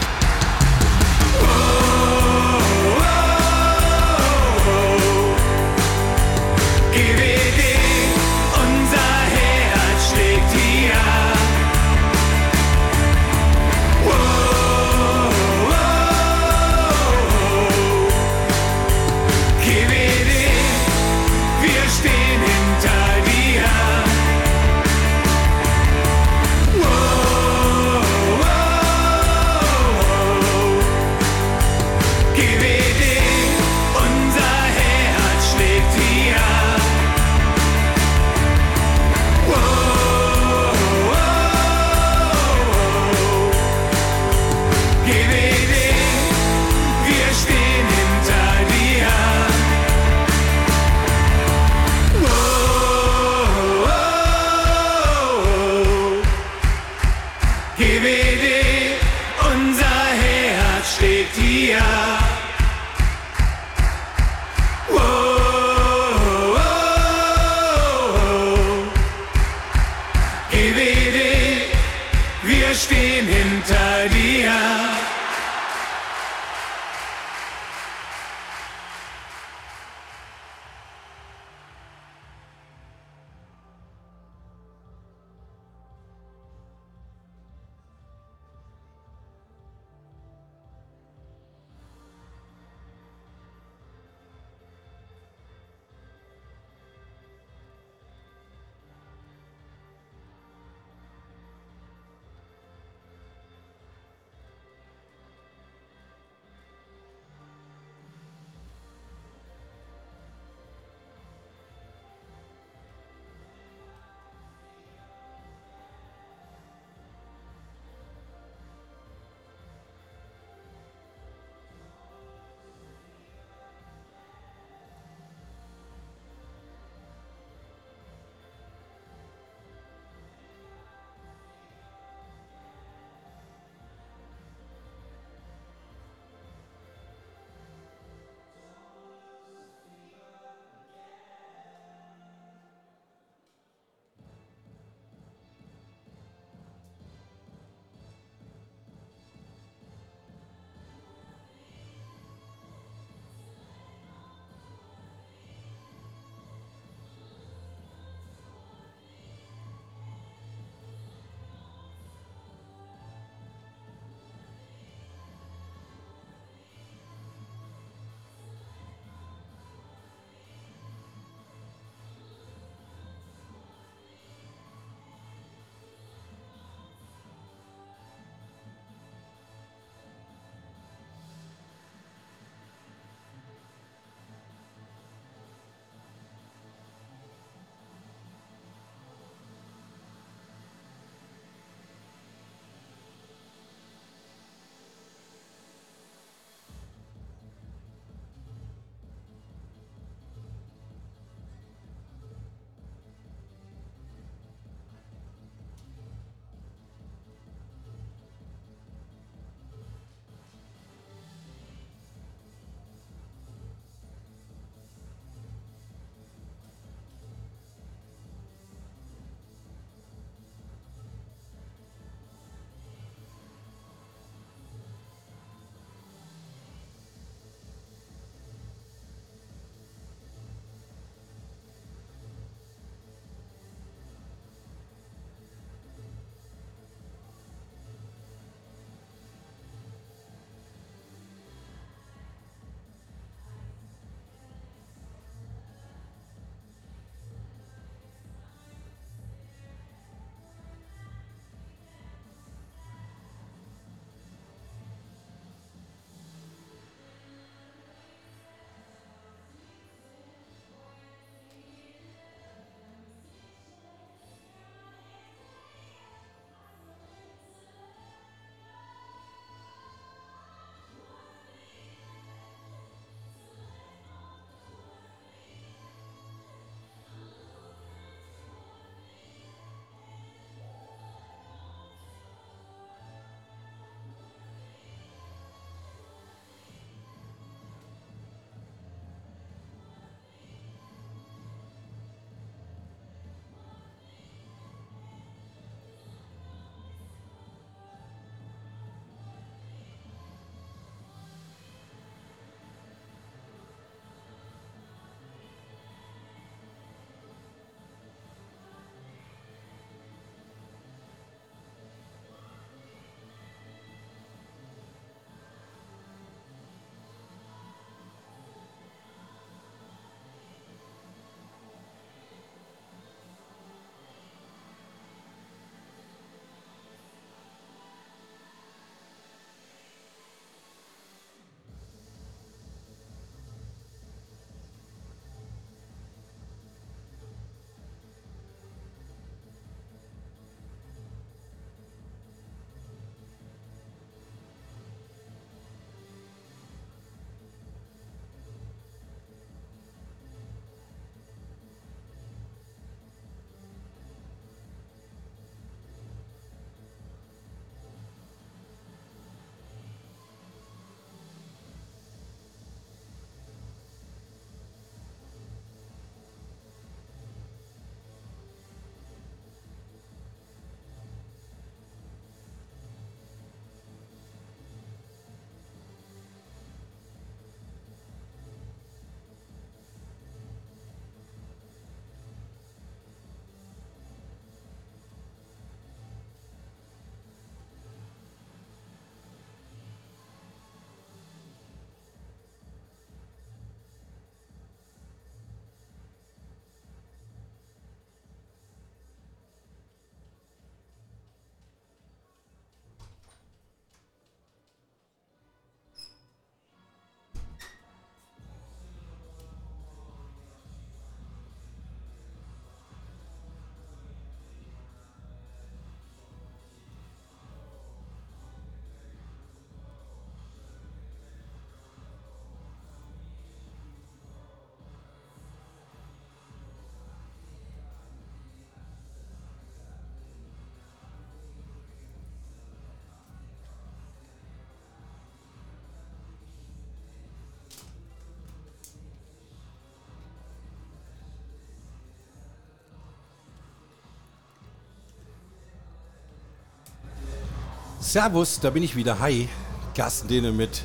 Servus, da bin ich wieder. Hi, Carsten Dehne mit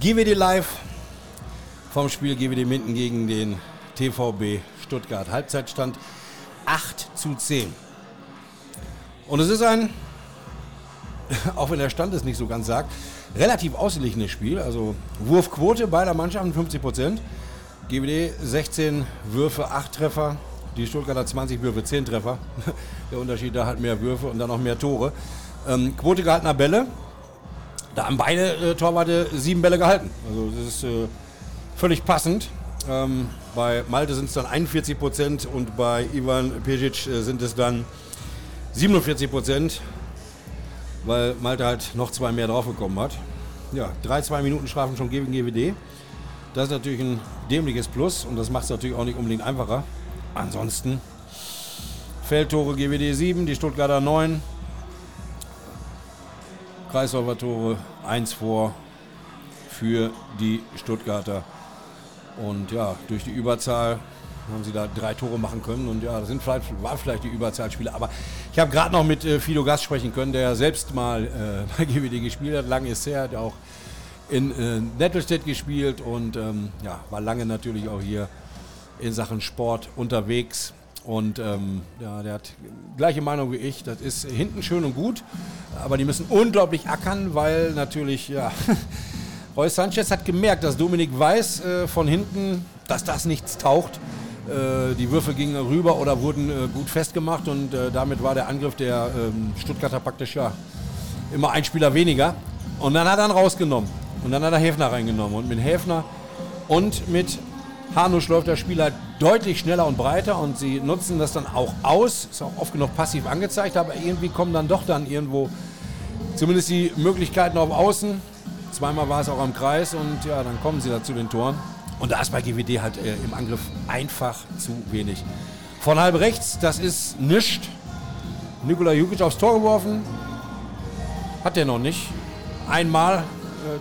GWD Live vom Spiel GWD Minden gegen den TVB Stuttgart. Halbzeitstand 8 zu 10. Und es ist ein, <laughs> auch wenn der Stand es nicht so ganz sagt, relativ ausgeglichenes Spiel. Also Wurfquote beider Mannschaften 50 Prozent. GWD 16 Würfe, 8 Treffer. Die Stuttgarter 20 Würfe, 10 Treffer. <laughs> Der Unterschied da halt mehr Würfe und dann noch mehr Tore. Ähm, Quote gehaltener Bälle. Da haben beide äh, Torwarte sieben Bälle gehalten. Also das ist äh, völlig passend. Ähm, bei Malte sind es dann 41 Prozent und bei Ivan Pejic äh, sind es dann 47 Prozent, weil Malte halt noch zwei mehr draufgekommen hat. Ja, drei, zwei Minuten Strafen schon gegen GWD. Das ist natürlich ein dämliches Plus und das macht es natürlich auch nicht unbedingt einfacher. Ansonsten Feldtore GWD 7, die Stuttgarter 9, Kreisläufer Tore 1 vor für die Stuttgarter. Und ja, durch die Überzahl haben sie da drei Tore machen können. Und ja, das sind vielleicht, war vielleicht die Überzahlspiele. Aber ich habe gerade noch mit äh, Fido Gast sprechen können, der selbst mal äh, <laughs> bei GWD gespielt hat. Lange ist her, der auch in äh, Nettelstedt gespielt und ähm, ja, war lange natürlich auch hier in Sachen Sport unterwegs. Und ähm, ja, der hat gleiche Meinung wie ich. Das ist hinten schön und gut, aber die müssen unglaublich ackern, weil natürlich, ja, <laughs> Roy Sanchez hat gemerkt, dass Dominik weiß äh, von hinten, dass das nichts taucht. Äh, die Würfe gingen rüber oder wurden äh, gut festgemacht und äh, damit war der Angriff der ähm, Stuttgarter praktisch ja immer ein Spieler weniger. Und dann hat er ihn rausgenommen. Und dann hat er Häfner reingenommen. Und mit Häfner und mit Hanusch läuft das Spiel halt deutlich schneller und breiter und sie nutzen das dann auch aus. Ist auch oft genug passiv angezeigt, aber irgendwie kommen dann doch dann irgendwo zumindest die Möglichkeiten auf Außen. Zweimal war es auch am Kreis und ja, dann kommen sie da zu den Toren. Und da ist bei GWD halt äh, im Angriff einfach zu wenig. Von halb rechts, das ist nichts. Nikola Jukic aufs Tor geworfen. Hat der noch nicht. Einmal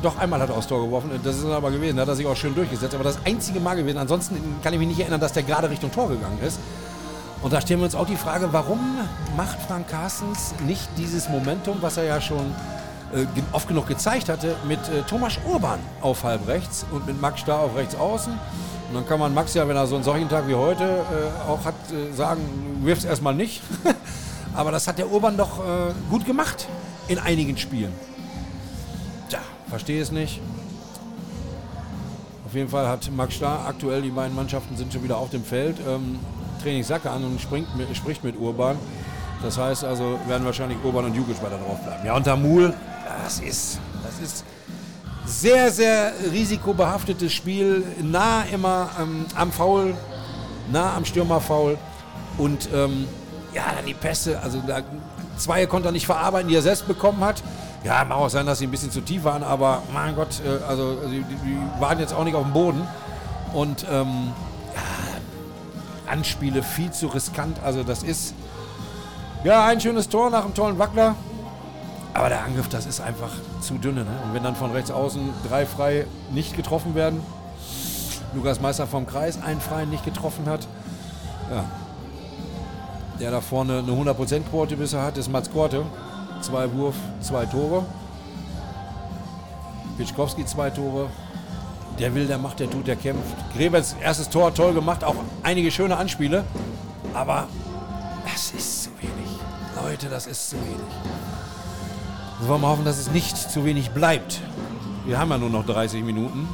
doch einmal hat er aufs Tor geworfen. Das ist aber gewesen. Da hat er sich auch schön durchgesetzt. Aber das einzige Mal gewesen. Ansonsten kann ich mich nicht erinnern, dass der gerade Richtung Tor gegangen ist. Und da stellen wir uns auch die Frage, warum macht Frank Carstens nicht dieses Momentum, was er ja schon äh, oft genug gezeigt hatte, mit äh, Thomas Urban auf halb rechts und mit Max Starr auf rechts außen. Und dann kann man Max ja, wenn er so einen solchen Tag wie heute äh, auch hat, äh, sagen, du wirfst erstmal nicht. <laughs> Aber das hat der Urban doch äh, gut gemacht in einigen Spielen. Verstehe es nicht. Auf jeden Fall hat Max Starr aktuell, die beiden Mannschaften sind schon wieder auf dem Feld, ähm, Trainingssacke an und springt mit, spricht mit Urban. Das heißt also, werden wahrscheinlich Urban und Jukic weiter drauf bleiben. Ja, und Tamul, das ist, das ist sehr, sehr risikobehaftetes Spiel, nah immer ähm, am Foul, nah am Stürmerfoul und ähm, ja, dann die Pässe, also da, zwei konnte er nicht verarbeiten, die er selbst bekommen hat. Ja, mag auch sein, dass sie ein bisschen zu tief waren, aber mein Gott, äh, also die, die, waren jetzt auch nicht auf dem Boden. Und ähm, ja, Anspiele viel zu riskant. Also das ist ja ein schönes Tor nach einem tollen Wackler. Aber der Angriff, das ist einfach zu dünne. Ne? Und wenn dann von rechts außen drei frei nicht getroffen werden, Lukas Meister vom Kreis einen freien nicht getroffen hat, ja, der da vorne eine 100%-Quote bisher hat, ist Mats Korte. Zwei Wurf, zwei Tore. Pitschkowski zwei Tore. Der will, der macht, der tut, der kämpft. Grebens erstes Tor toll gemacht, auch einige schöne Anspiele. Aber das ist zu wenig. Leute, das ist zu wenig. Wir wollen mal hoffen, dass es nicht zu wenig bleibt. Wir haben ja nur noch 30 Minuten.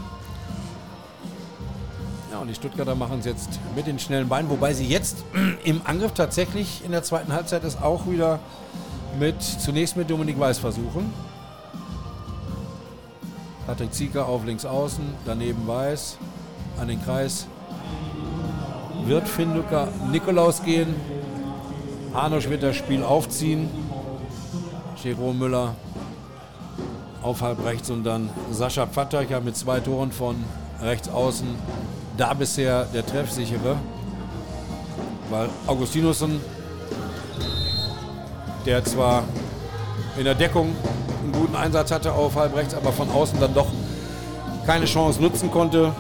Ja, und die Stuttgarter machen es jetzt mit den schnellen Beinen, wobei sie jetzt <clears throat> im Angriff tatsächlich in der zweiten Halbzeit es auch wieder mit, zunächst mit Dominik Weiß versuchen. Patrick Zieker auf links außen, daneben Weiß, an den Kreis. Wird Finducker Nikolaus gehen. Hanusch wird das Spiel aufziehen. Jerome Müller auf halb rechts und dann Sascha Pfattacher mit zwei Toren von rechts außen. Da bisher der treffsichere, weil Augustinussen der zwar in der Deckung einen guten Einsatz hatte auf halb rechts, aber von außen dann doch keine Chance nutzen konnte.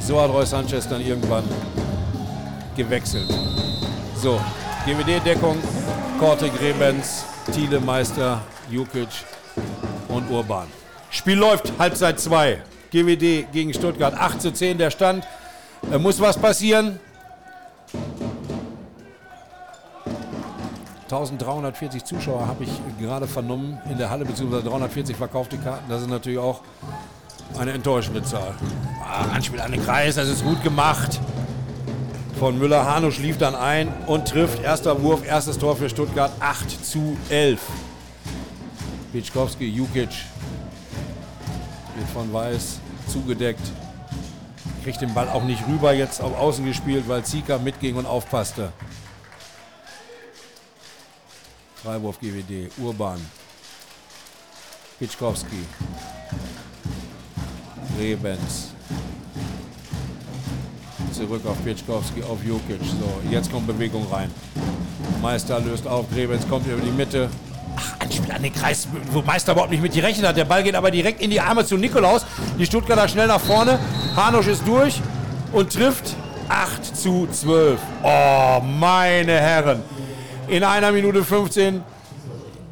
So hat Roy Sanchez dann irgendwann gewechselt. So, GWD-Deckung, Korte Grebens, Thiele, Meister, Jukic und Urban. Spiel läuft, Halbzeit 2. GWD gegen Stuttgart, 8 zu 10 der Stand. Da muss was passieren. 1340 Zuschauer habe ich gerade vernommen in der Halle, beziehungsweise 340 verkaufte Karten. Das ist natürlich auch eine enttäuschende Zahl. Ah, Anspiel an den Kreis, das ist gut gemacht. Von Müller. Hanusch lief dann ein und trifft. Erster Wurf, erstes Tor für Stuttgart, 8 zu 11. Pitschkowski, Jukic wird von Weiß zugedeckt. Kriegt den Ball auch nicht rüber, jetzt auf Außen gespielt, weil Zika mitging und aufpasste. Freiwurf GWD, Urban. Pitschkowski. Rebens. Zurück auf Pitschkowski, auf Jukic. So, jetzt kommt Bewegung rein. Meister löst auf, Rebens kommt über die Mitte. Ach, Anspiel an den Kreis, wo Meister überhaupt nicht mit gerechnet hat. Der Ball geht aber direkt in die Arme zu Nikolaus. Die Stuttgarter schnell nach vorne. Hanusch ist durch und trifft 8 zu 12. Oh, meine Herren. In einer Minute 15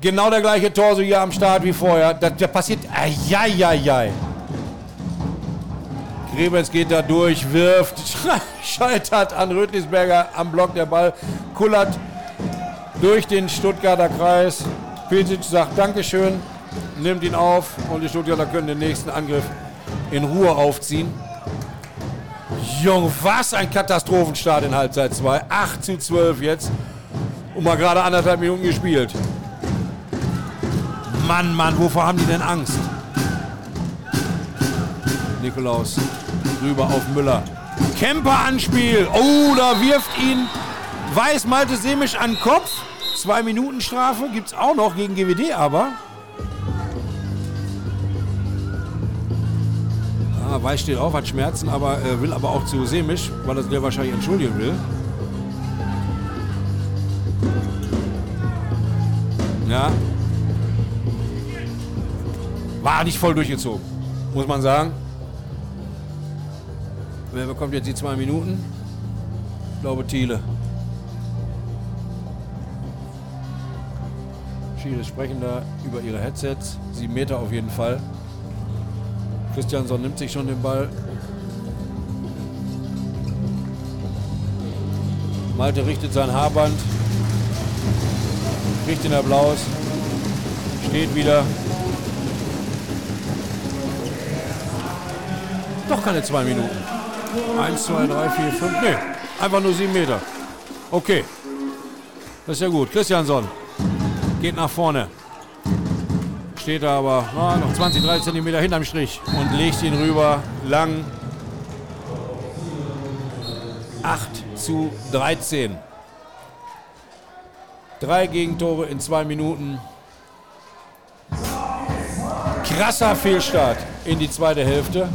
genau der gleiche Tor so hier am Start wie vorher. Da, da passiert. Eieiei. Grebens geht da durch, wirft, <laughs> scheitert an Rötlisberger am Block. Der Ball kullert durch den Stuttgarter Kreis. Pilsic sagt Dankeschön, nimmt ihn auf und die Stuttgarter können den nächsten Angriff in Ruhe aufziehen. Jung, was ein Katastrophenstart in Halbzeit 2. 8 zu 12 jetzt. Und mal gerade anderthalb Minuten gespielt. Mann, Mann, wovor haben die denn Angst? Nikolaus rüber auf Müller. Kemper anspiel. Oh, da wirft ihn Weiß Malte Semisch an Kopf. Zwei Minuten Strafe gibt es auch noch gegen GWD, aber. Ah, Weiß steht auf, hat Schmerzen, aber äh, will aber auch zu Semisch, weil er sich wahrscheinlich entschuldigen will. Ja. War nicht voll durchgezogen, muss man sagen. Wer bekommt jetzt die zwei Minuten? Ich glaube Thiele. Schiele sprechen da über ihre Headsets. Sieben Meter auf jeden Fall. Christiansson nimmt sich schon den Ball. Malte richtet sein Haarband. Kriegt den Applaus. Steht wieder. Doch keine zwei Minuten. Eins, zwei, drei, vier, fünf. Nee, einfach nur sieben Meter. Okay. Das ist ja gut. Christiansson geht nach vorne. Steht da aber ah, noch 20, 30 Zentimeter hinterm Strich und legt ihn rüber lang. 8 zu 13. Drei Gegentore in zwei Minuten. Krasser Fehlstart in die zweite Hälfte.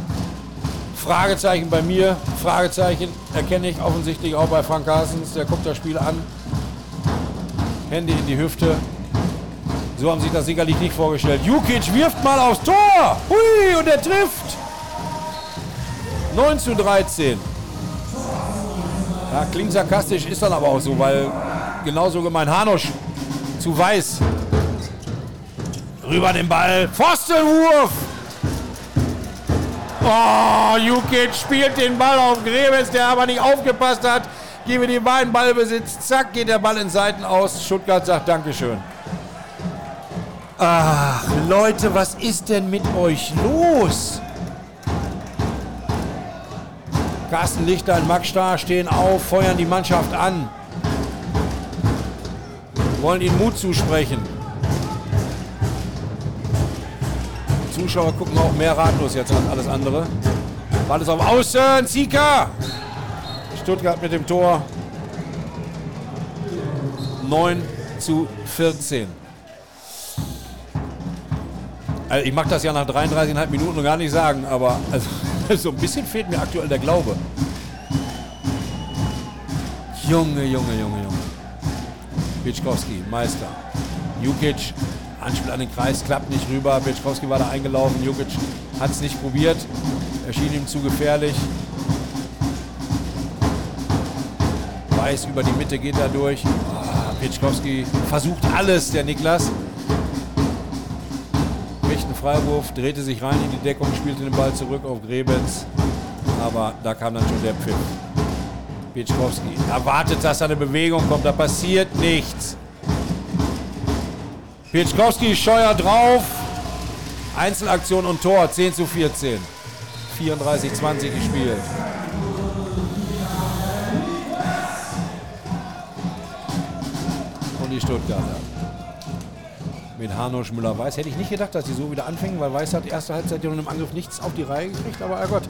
Fragezeichen bei mir, Fragezeichen erkenne ich offensichtlich auch bei Frank Carstens. Der guckt das Spiel an. Hände in die Hüfte. So haben sich das sicherlich nicht vorgestellt. Jukic wirft mal aufs Tor. Hui, und er trifft. 9 zu 13. Ja, klingt sarkastisch, ist dann aber auch so, weil genauso gemein Hanusch zu weiß. Rüber den Ball. Pfostenwurf. Oh, Jukic spielt den Ball auf Grebens, der aber nicht aufgepasst hat. Gebe den beiden Ballbesitz. Zack, geht der Ball in Seiten aus. Stuttgart sagt Dankeschön. Ach, Leute, was ist denn mit euch los? Carsten Lichter und Max Starr stehen auf, feuern die Mannschaft an. Wollen ihnen Mut zusprechen. Die Zuschauer gucken auch mehr ratlos jetzt als alles andere. Ball ist auf Außen, Zika! Stuttgart mit dem Tor. 9 zu 14. Also ich mag das ja nach 33,5 Minuten gar nicht sagen, aber also, <laughs> so ein bisschen fehlt mir aktuell der Glaube. Junge, Junge, Junge, Junge. Bitschkowski, Meister. Jukic, Anspiel an den Kreis, klappt nicht rüber. Bitschkowski war da eingelaufen. Jukic hat es nicht probiert. Erschien ihm zu gefährlich. Weiß über die Mitte geht er durch. Oh, Pitschkowski versucht alles, der Niklas. Kriegt einen Freiwurf, drehte sich rein in die Deckung, spielte den Ball zurück auf Grebens. Aber da kam dann schon der Pfiff. Pitschkowski erwartet, dass eine Bewegung kommt, da passiert nichts. Pitschkowski scheuert drauf. Einzelaktion und Tor, 10 zu 14. 34-20 gespielt. Und die Stuttgarter. Mit Hanusch Müller-Weiß. Hätte ich nicht gedacht, dass die so wieder anfangen, weil Weiß hat erste Halbzeit ja nun im Angriff nichts auf die Reihe gekriegt. Aber oh Gott,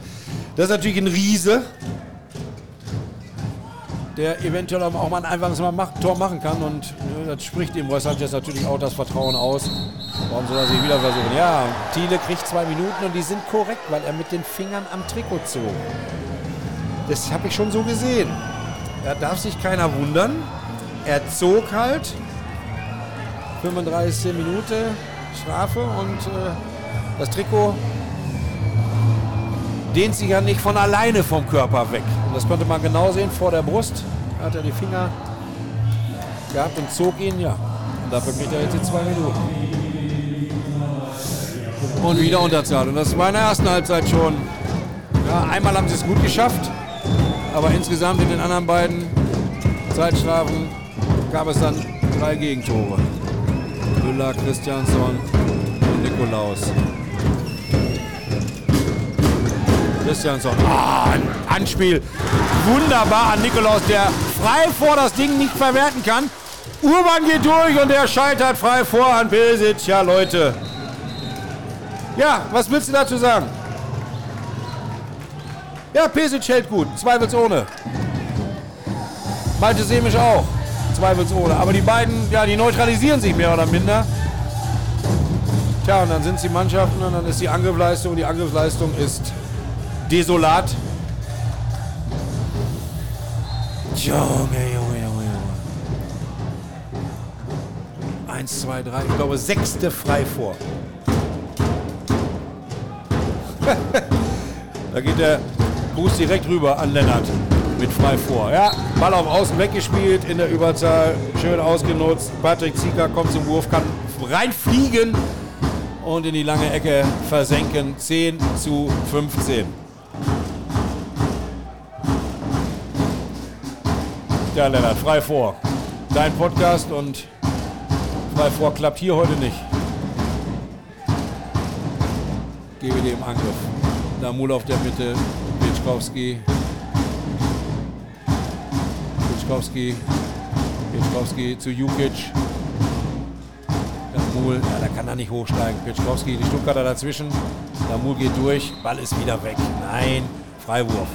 das ist natürlich ein Riese, der eventuell auch mal ein einfaches mal macht, Tor machen kann. Und äh, das spricht dem Roy Sanchez natürlich auch das Vertrauen aus. Warum soll er sich wieder versuchen? Ja, Thiele kriegt zwei Minuten und die sind korrekt, weil er mit den Fingern am Trikot zog. Das habe ich schon so gesehen. Da darf sich keiner wundern. Er zog halt. 35. Minute Strafe und äh, das Trikot dehnt sich ja nicht von alleine vom Körper weg. Und das konnte man genau sehen vor der Brust. Hat er die Finger gehabt und zog ihn, ja. Und dafür kriegt er jetzt die zwei Minuten. Und wieder Unterzahl. Und das war in der ersten Halbzeit schon. Ja, einmal haben sie es gut geschafft, aber insgesamt in den anderen beiden Zeitstrafen gab es dann drei Gegentore. Müller, Christiansson und Nikolaus. Christiansson. Ah, ein Anspiel. Wunderbar an Nikolaus, der frei vor das Ding nicht verwerten kann. Urban geht durch und der scheitert frei vor an Pesic. Ja, Leute. Ja, was willst du dazu sagen? Ja, Pesic hält gut, zweifelsohne. Malte Semisch auch, zweifelsohne. Aber die beiden, ja, die neutralisieren sich mehr oder minder. Tja, und dann sind es die Mannschaften und dann ist die Angriffsleistung. Die Angriffsleistung ist desolat. Junge, Junge, Junge, Junge. Eins, zwei, drei, ich glaube sechste frei vor. <laughs> da geht der Gruß direkt rüber an Lennart mit frei vor. Ja, Ball auf Außen weggespielt, in der Überzahl, schön ausgenutzt. Patrick Zieger kommt zum Wurf, kann reinfliegen und in die lange Ecke versenken. 10 zu 15. Ja, Lennart, frei vor. Dein Podcast und frei vor klappt hier heute nicht. Gebe dir im Angriff. Damul auf der Mitte, Pitschkowski. Pitschkowski. Pitschkowski zu Jukic. Damul, ja, da kann er nicht hochsteigen. Pitschkowski, die Stuttgarter dazwischen. Damul geht durch, Ball ist wieder weg. Nein, Freiwurf.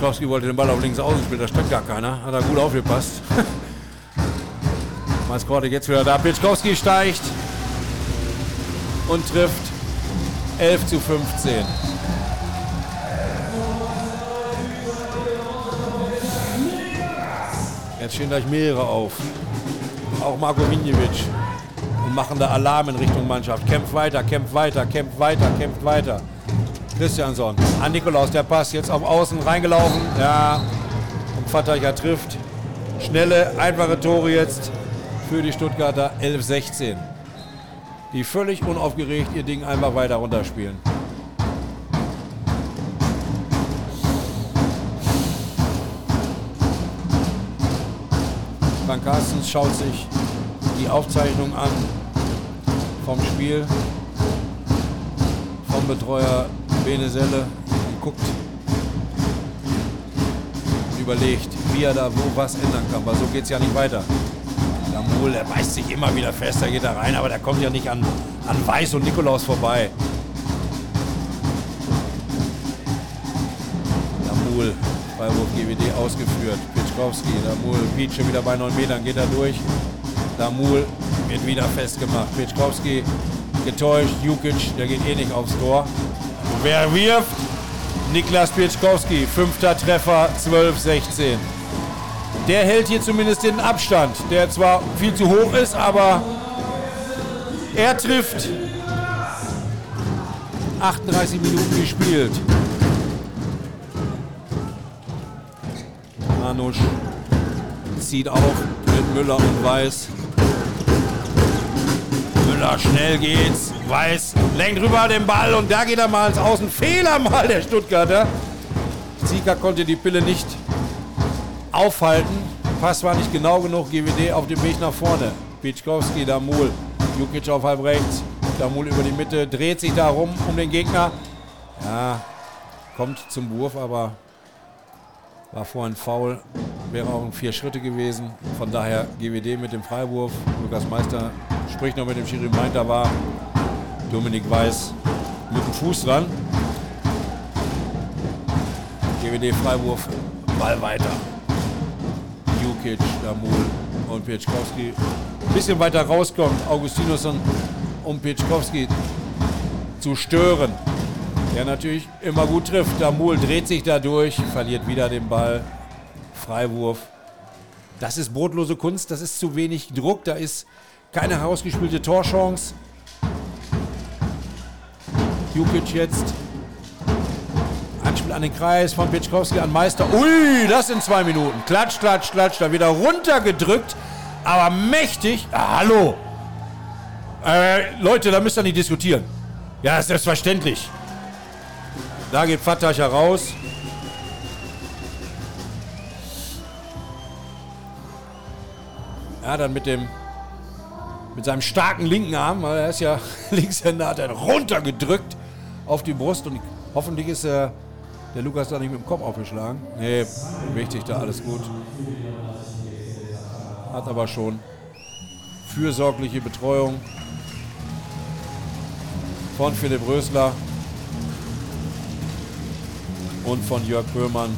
Pitschkowski wollte den Ball auf links außen spielen, da stand gar keiner. Hat er gut aufgepasst. <laughs> Maskorte jetzt wieder da. Pitschkowski steigt und trifft 11 zu 15. Jetzt stehen gleich mehrere auf. Auch Marko Vinjevic. Und machen da Alarm in Richtung Mannschaft. Kämpft weiter, kämpft weiter, kämpft weiter, kämpft weiter. Christiansson. An Nikolaus, der Pass jetzt auf Außen reingelaufen. Ja, und Vattacher trifft. Schnelle, einfache Tore jetzt für die Stuttgarter 11-16. Die völlig unaufgeregt ihr Ding einfach weiter runterspielen. Frank Carstens schaut sich die Aufzeichnung an vom Spiel vom Betreuer Bene Selle und überlegt, wie er da wo was ändern kann, weil so geht es ja nicht weiter. Damul, er beißt sich immer wieder fest, er geht da rein, aber der kommt ja nicht an, an Weiß und Nikolaus vorbei. Damul, Freiwurf GWD ausgeführt. Pitschkowski, Damul, Piet schon wieder bei 9 Metern, geht er durch. Damul wird wieder festgemacht. Pitschkowski getäuscht, Jukic, der geht eh nicht aufs Tor. Wer wirft? Niklas Pitschkowski, fünfter Treffer, 12-16. Der hält hier zumindest den Abstand, der zwar viel zu hoch ist, aber er trifft. 38 Minuten gespielt. Hanusch zieht auf mit Müller und Weiß. Müller, schnell geht's. Weiß lenkt rüber den Ball und da geht er mal ins Außen. Fehler mal der Stuttgarter. Zieger konnte die Pille nicht aufhalten. Pass war nicht genau genug. GWD auf dem Weg nach vorne. Pitschkowski, Damul. Jukic auf halb rechts. Damul über die Mitte. Dreht sich da rum um den Gegner. Ja, kommt zum Wurf, aber war vorhin faul. Wäre auch ein vier Schritte gewesen. Von daher GWD mit dem Freiwurf. Lukas Meister spricht noch mit dem Schiri, meint, da war Dominik Weiß mit dem Fuß dran. GWD Freiwurf, Ball weiter. Jukic, Damul und Pieczkowski. Ein bisschen weiter rauskommt Augustinusson, um Pieczkowski zu stören. Der natürlich immer gut trifft. Damul dreht sich dadurch, verliert wieder den Ball. Freiwurf. Das ist brotlose Kunst, das ist zu wenig Druck, da ist keine herausgespielte Torchance. Jukic jetzt. Anspiel an den Kreis von Pitschkowski an Meister. Ui, das sind zwei Minuten. Klatsch, klatsch, klatsch. Da wieder runtergedrückt. Aber mächtig. Ah, hallo. Äh, Leute, da müsst ihr nicht diskutieren. Ja, selbstverständlich. Da geht Fatah raus. Ja, dann mit dem mit seinem starken linken Arm, weil er ist ja <laughs> Linkshänder, hat er runtergedrückt auf die Brust und hoffentlich ist er, der Lukas da nicht mit dem Kopf aufgeschlagen. Nee, wichtig da, alles gut. Hat aber schon fürsorgliche Betreuung von Philipp Rösler und von Jörg Böhmann,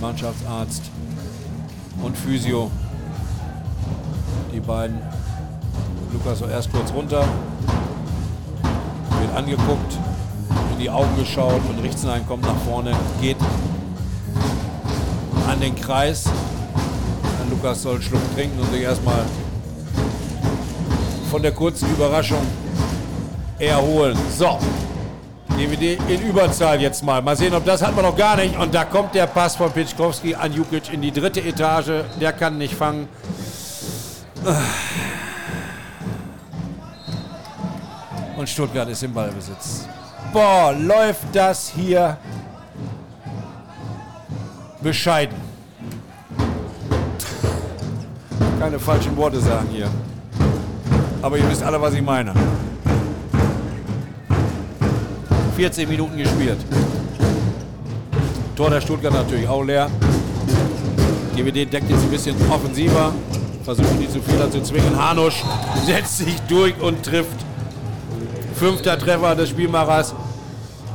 Mannschaftsarzt und Physio. Die beiden Lukas so erst kurz runter, wird angeguckt, in die Augen geschaut und Richtenheim kommt nach vorne, geht an den Kreis. Und Lukas soll einen Schluck trinken und sich erstmal von der kurzen Überraschung erholen. So, DVD in Überzahl jetzt mal. Mal sehen, ob das hat man noch gar nicht. Und da kommt der Pass von Pitschkowski an Jukic in die dritte Etage. Der kann nicht fangen. Und Stuttgart ist im Ballbesitz. Boah, läuft das hier bescheiden. Keine falschen Worte sagen hier. Aber ihr wisst alle, was ich meine. 14 Minuten gespielt. Tor der Stuttgart natürlich auch leer. GWD deckt jetzt ein bisschen offensiver. Versuchen die zu Fehler zu zwingen. Hanusch setzt sich durch und trifft. Fünfter Treffer des Spielmachers.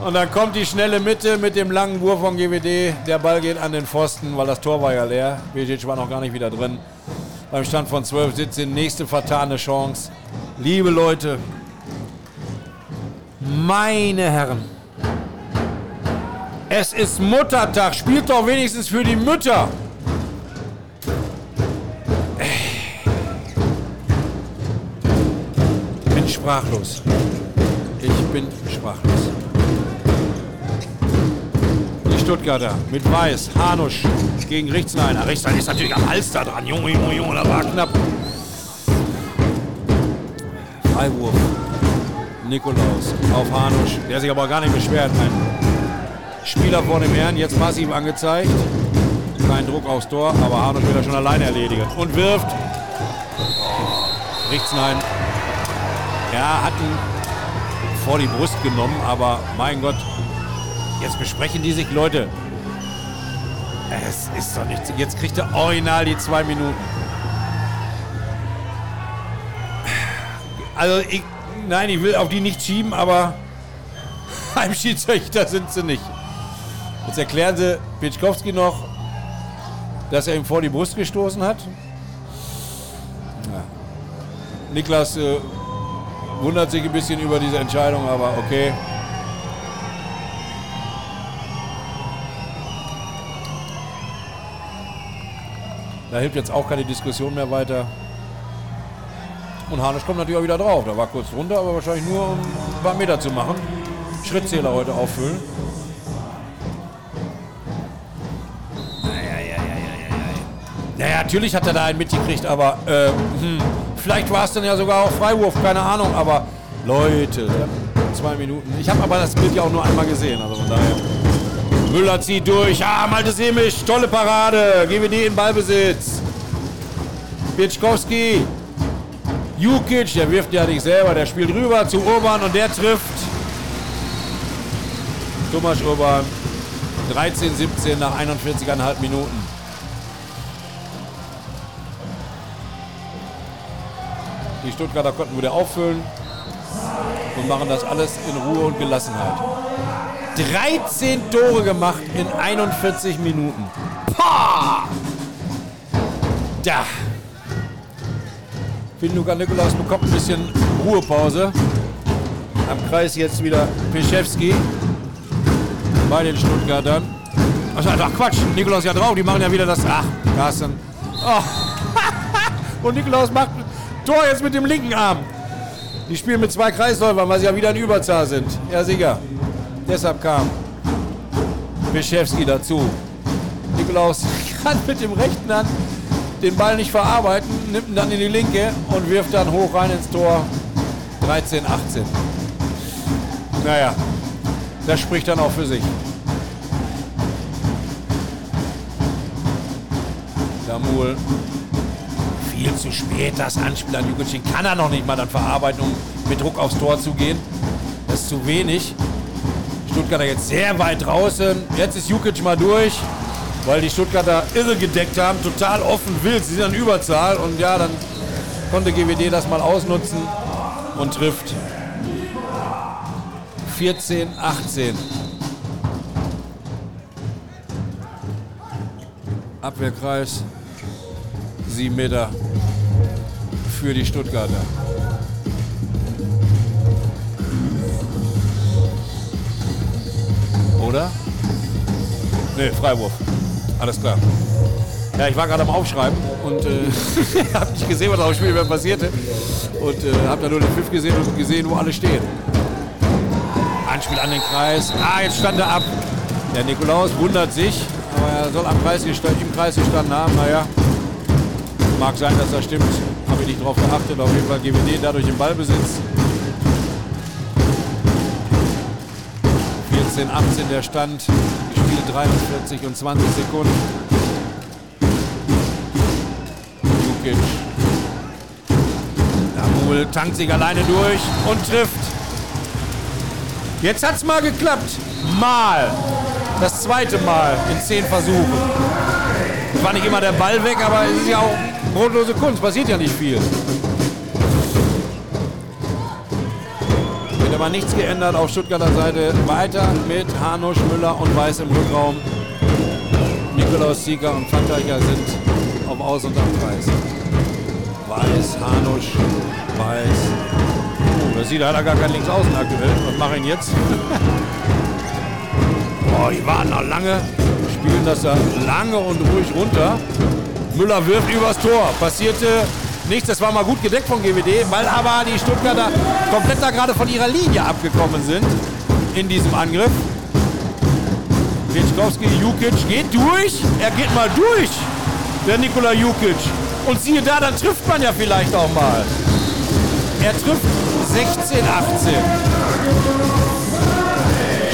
Und dann kommt die schnelle Mitte mit dem langen Wurf von GWD. Der Ball geht an den Pfosten, weil das Tor war ja leer. Bejic war noch gar nicht wieder drin. Beim Stand von 12 17. Nächste vertane Chance. Liebe Leute, meine Herren, es ist Muttertag. Spielt doch wenigstens für die Mütter. Sprachlos. Ich bin sprachlos. Die Stuttgarter mit Weiß, Hanusch gegen Richtsleiner. Richtsleiner ist natürlich am Hals da dran. Junge, Junge, Junge, da war knapp. Freiwurf. Nikolaus auf Hanusch, der sich aber gar nicht beschwert. Ein Spieler vor dem Herrn, jetzt massiv angezeigt. Kein Druck aufs Tor, aber Hanusch will er schon alleine erledigen. Und wirft. Richtsnein. Ja, hat ihn vor die Brust genommen, aber mein Gott, jetzt besprechen die sich Leute. Es ist doch nichts. Jetzt kriegt er original die zwei Minuten. Also ich, nein, ich will auf die nicht schieben, aber <laughs> beim Schiedsrichter sind sie nicht. Jetzt erklären sie Pitschkowski noch, dass er ihm vor die Brust gestoßen hat. Ja. Niklas äh, wundert sich ein bisschen über diese Entscheidung, aber okay. Da hilft jetzt auch keine Diskussion mehr weiter. Und Hanisch kommt natürlich auch wieder drauf. Da war kurz drunter, aber wahrscheinlich nur, um ein paar Meter zu machen. Schrittzähler heute auffüllen. Naja, natürlich hat er da einen mitgekriegt, aber äh, hm, vielleicht war es dann ja sogar auch Freiwurf, keine Ahnung, aber Leute, zwei Minuten. Ich habe aber das Bild ja auch nur einmal gesehen, also von daher. Müller zieht durch, ah, Malte Semisch, tolle Parade, GWD in Ballbesitz. Bitschkowski, Jukic, der wirft ja nicht selber, der spielt rüber zu Urban und der trifft. Thomas Urban, 13, 17 nach 41,5 Minuten. Die Stuttgarter konnten wieder auffüllen und machen das alles in Ruhe und Gelassenheit. 13 Tore gemacht in 41 Minuten. Pah! Da. Finduka Nikolaus bekommt ein bisschen Ruhepause. Am Kreis jetzt wieder Piszewski bei den Stuttgartern. Ach Quatsch, Nikolaus ja drauf, die machen ja wieder das. Ach, Carsten. Oh. <laughs> Und Nikolaus macht Tor jetzt mit dem linken Arm. Die spielen mit zwei Kreisläufern, weil sie ja wieder in Überzahl sind. Ja, sicher. Deshalb kam Bischewski dazu. Nikolaus <laughs> kann mit dem rechten Hand den Ball nicht verarbeiten, nimmt ihn dann in die linke und wirft dann hoch rein ins Tor. 13, 18. Naja, das spricht dann auch für sich. Damul viel zu spät. Das Anspiel an Jugend kann er noch nicht mal dann verarbeiten, um mit Druck aufs Tor zu gehen. Das ist zu wenig. Stuttgarter jetzt sehr weit draußen. Jetzt ist Jukic mal durch, weil die Stuttgarter irre gedeckt haben. Total offen wild. Sie sind an Überzahl. Und ja, dann konnte GWD das mal ausnutzen und trifft. 14, 18. Abwehrkreis. 7 Meter für die Stuttgarter. Oder? Ne, Freiwurf. Alles klar. Ja, ich war gerade am Aufschreiben und äh, <laughs> habe nicht gesehen, was auf dem Spielfeld passierte. Und äh, habe da nur den Pfiff gesehen und gesehen, wo alle stehen. Anspiel an den Kreis. Ah, jetzt stand er ab. Der Nikolaus wundert sich, aber er soll am Kreis im Kreis gestanden haben. Naja, mag sein, dass das stimmt. Nicht drauf geachtet. Auf jeden Fall GWD dadurch im Ballbesitz. 14, 18 der Stand. Gespielt 43 und 20 Sekunden. Jukic. Damul tankt sich alleine durch und trifft. Jetzt hat es mal geklappt. Mal. Das zweite Mal in zehn Versuchen. War nicht immer der Ball weg, aber es ist ja auch brotlose Kunst. Passiert ja nicht viel. Wird aber nichts geändert auf Stuttgarter Seite. Weiter mit Hanusch, Müller und Weiß im Rückraum. Nikolaus Sieger und Pfandteicher sind auf Aus- und am Kreis. Weiß, Hanusch, Weiß. Oh, das sieht, da er gar keinen Linksaußen aktuell. Was mache ich jetzt? <laughs> oh, die warten noch lange. Spielen das da lange und ruhig runter. Müller wirft übers Tor. Passierte nichts. Das war mal gut gedeckt von GWD, weil aber die Stuttgarter komplett da gerade von ihrer Linie abgekommen sind in diesem Angriff. Wieczkowski, Jukic geht durch. Er geht mal durch, der Nikola Jukic. Und siehe da, dann trifft man ja vielleicht auch mal. Er trifft 16, 18.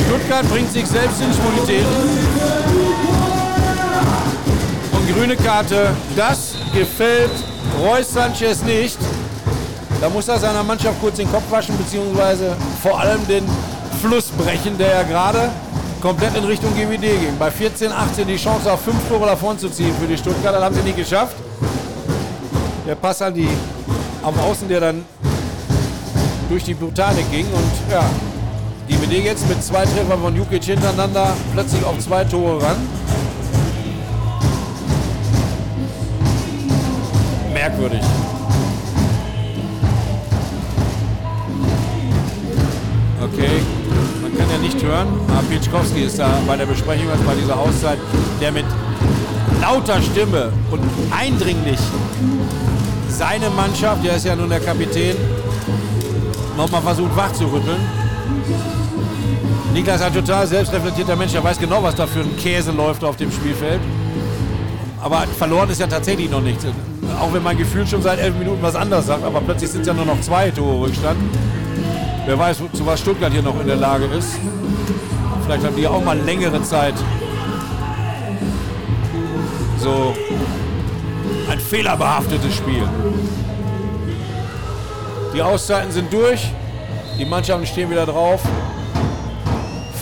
Stuttgart bringt sich selbst in Schwulitäten grüne Karte. Das gefällt Reus Sanchez nicht. Da muss er seiner Mannschaft kurz den Kopf waschen, beziehungsweise vor allem den Fluss brechen, der ja gerade komplett in Richtung GWD ging. Bei 14, 18 die Chance auf fünf Tore davon zu ziehen für die Stuttgarter, haben sie nicht geschafft. Der Pass an die am Außen, der dann durch die Botanik ging und ja, die GWD jetzt mit zwei Treffern von Jukic hintereinander plötzlich auf zwei Tore ran. Merkwürdig. Okay, man kann ja nicht hören, aber Pietschkowski ist da bei der Besprechung, also bei dieser Auszeit, der mit lauter Stimme und eindringlich seine Mannschaft, der ist ja nun der Kapitän, nochmal versucht wachzurütteln. Niklas ist ein total selbstreflektierter Mensch, der weiß genau, was da für ein Käse läuft auf dem Spielfeld. Aber verloren ist ja tatsächlich noch nichts. Auch wenn mein Gefühl schon seit elf Minuten was anderes sagt, aber plötzlich sind es ja nur noch zwei Tore Rückstand. Wer weiß, zu was Stuttgart hier noch in der Lage ist. Vielleicht haben die auch mal längere Zeit so ein fehlerbehaftetes Spiel. Die Auszeiten sind durch. Die Mannschaften stehen wieder drauf.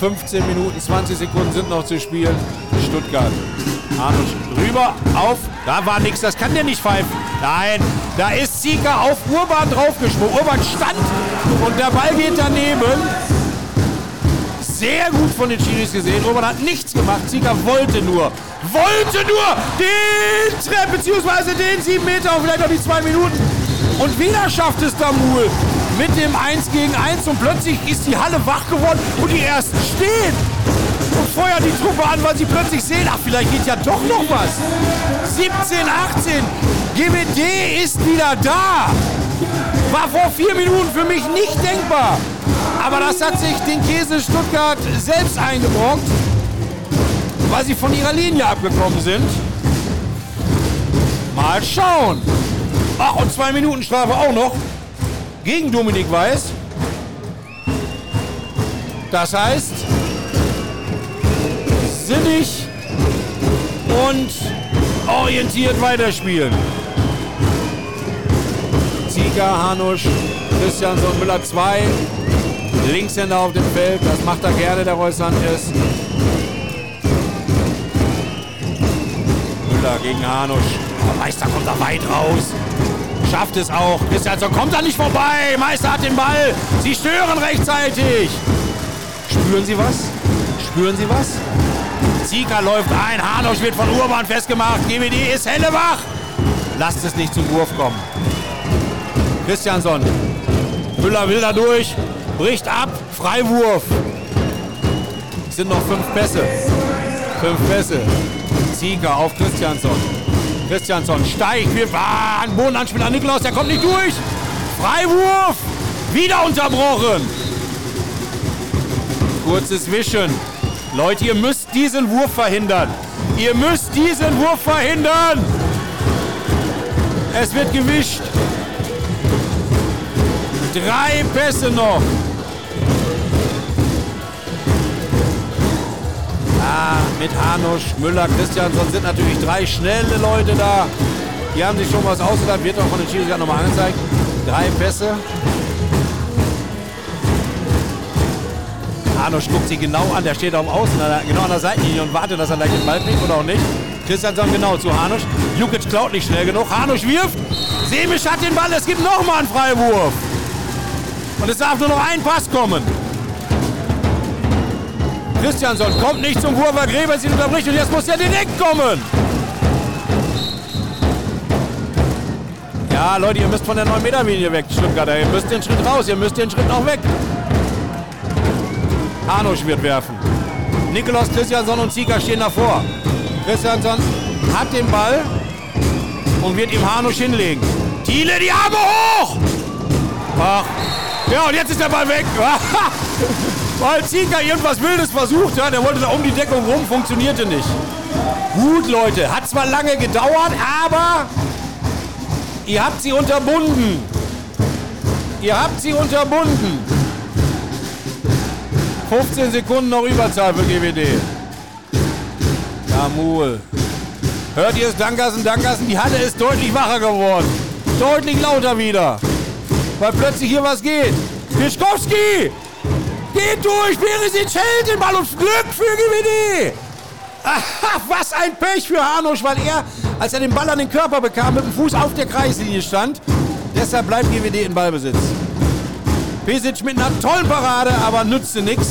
15 Minuten, 20 Sekunden sind noch zu spielen. Stuttgart. Arnold rüber, auf. Da war nichts, das kann der nicht pfeifen. Nein, da ist Sieger auf Urban draufgesprungen. Urban stand und der Ball geht daneben. Sehr gut von den Chiris gesehen. Urban hat nichts gemacht. Sieger wollte nur, wollte nur den Trepp, beziehungsweise den 7 Meter und vielleicht noch die 2 Minuten. Und wieder schafft es Damul mit dem 1 gegen 1 und plötzlich ist die Halle wach geworden und die ersten stehen feuern die Truppe an, weil sie plötzlich sehen, ach, vielleicht geht ja doch noch was. 17, 18, GWD ist wieder da. War vor vier Minuten für mich nicht denkbar. Aber das hat sich den Käse Stuttgart selbst eingebrockt, weil sie von ihrer Linie abgekommen sind. Mal schauen. Ach, und zwei Minuten Strafe auch noch gegen Dominik Weiß. Das heißt, sinnig und orientiert weiterspielen. Zieger, Hanusch, Christiansson, Müller 2. Linkshänder auf dem Feld, das macht er gerne, der Reus Sanchez. Müller gegen Hanusch. Der Meister kommt da weit raus. Schafft es auch. Christiansson kommt da nicht vorbei. Meister hat den Ball. Sie stören rechtzeitig. Spüren Sie was? Spüren Sie was? Zieker läuft ein. Hanusch wird von Urban festgemacht. GWD ist hellewach. Lasst es nicht zum Wurf kommen. Christiansson. Müller will da durch. Bricht ab. Freiwurf. Es sind noch fünf Pässe. Fünf Pässe. Zieger auf Christiansson. Christiansson steigt. Wir waren. Bodenanspieler Nikolaus. Der kommt nicht durch. Freiwurf. Wieder unterbrochen. Kurzes Wischen. Leute, ihr müsst diesen Wurf verhindern. Ihr müsst diesen Wurf verhindern. Es wird gewischt. Drei Pässe noch. Ah, mit Hanusch, Müller, Christiansson sind natürlich drei schnelle Leute da. Die haben sich schon was ausgedacht, wird auch von den Schiedsrichtern nochmal angezeigt. Drei Pässe. Hanusch guckt sie genau an, der steht auf dem Außen, genau an der Seitenlinie und wartet, dass er gleich den Ball kriegt oder auch nicht. Christiansson genau zu Hanusch. Jukic klaut nicht schnell genug. Hanusch wirft. Semisch hat den Ball, es gibt nochmal einen Freiwurf. Und es darf nur noch ein Pass kommen. Christiansson kommt nicht zum Wurf, weil Grebers ihn unterbricht und jetzt muss er direkt kommen. Ja, Leute, ihr müsst von der 9-Meter-Linie weg, Stuttgarter. Ihr müsst den Schritt raus, ihr müsst den Schritt noch weg. Hanusch wird werfen. Nikolaus, Christiansson und Zieger stehen davor. Christiansson hat den Ball und wird ihm Hanusch hinlegen. Thiele, die Arme hoch! Ach. Ja, und jetzt ist der Ball weg. <laughs> Weil Zieger irgendwas Wildes versucht hat. Der wollte da um die Deckung rum, funktionierte nicht. Gut, Leute. Hat zwar lange gedauert, aber ihr habt sie unterbunden. Ihr habt sie unterbunden. 15 Sekunden noch Überzahl für GWD. Damul. Hört ihr es? Dankassen, Dankassen. Die Halle ist deutlich wacher geworden. Deutlich lauter wieder. Weil plötzlich hier was geht. Pischkowski! Geht durch! Perisic hält den Ball und Glück für GWD! Aha, was ein Pech für Hanusch, weil er, als er den Ball an den Körper bekam, mit dem Fuß auf der Kreislinie stand. Deshalb bleibt GWD in Ballbesitz. Pesic mit einer tollen Parade, aber nützte nichts.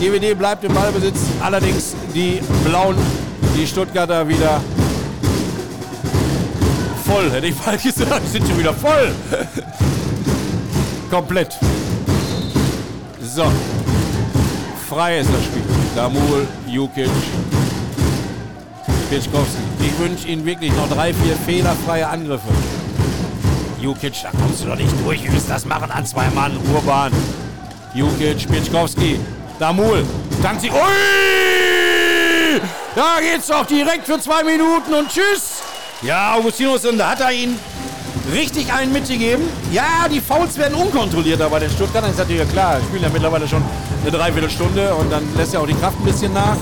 GWD bleibt im Ballbesitz. Allerdings die Blauen, die Stuttgarter wieder voll, hätte ich mal gesagt. Sind schon wieder voll. <laughs> Komplett. So. Frei ist das Spiel. Damul, Jukic, Pitschkowski. Ich wünsche Ihnen wirklich noch drei, vier fehlerfreie Angriffe. Jukic, da kommst du doch nicht durch. Wie willst das machen an zwei Mann? Urban. Jukic, Pitschkowski. Damul, dankt sie. Ui! Da geht's doch direkt für zwei Minuten und tschüss. Ja, Augustinus, und da hat er ihn richtig einen mitgegeben. Ja, die Fouls werden unkontrollierter bei den Stuttgartern. Ist natürlich klar. Die spielen ja mittlerweile schon eine Dreiviertelstunde und dann lässt ja auch die Kraft ein bisschen nach.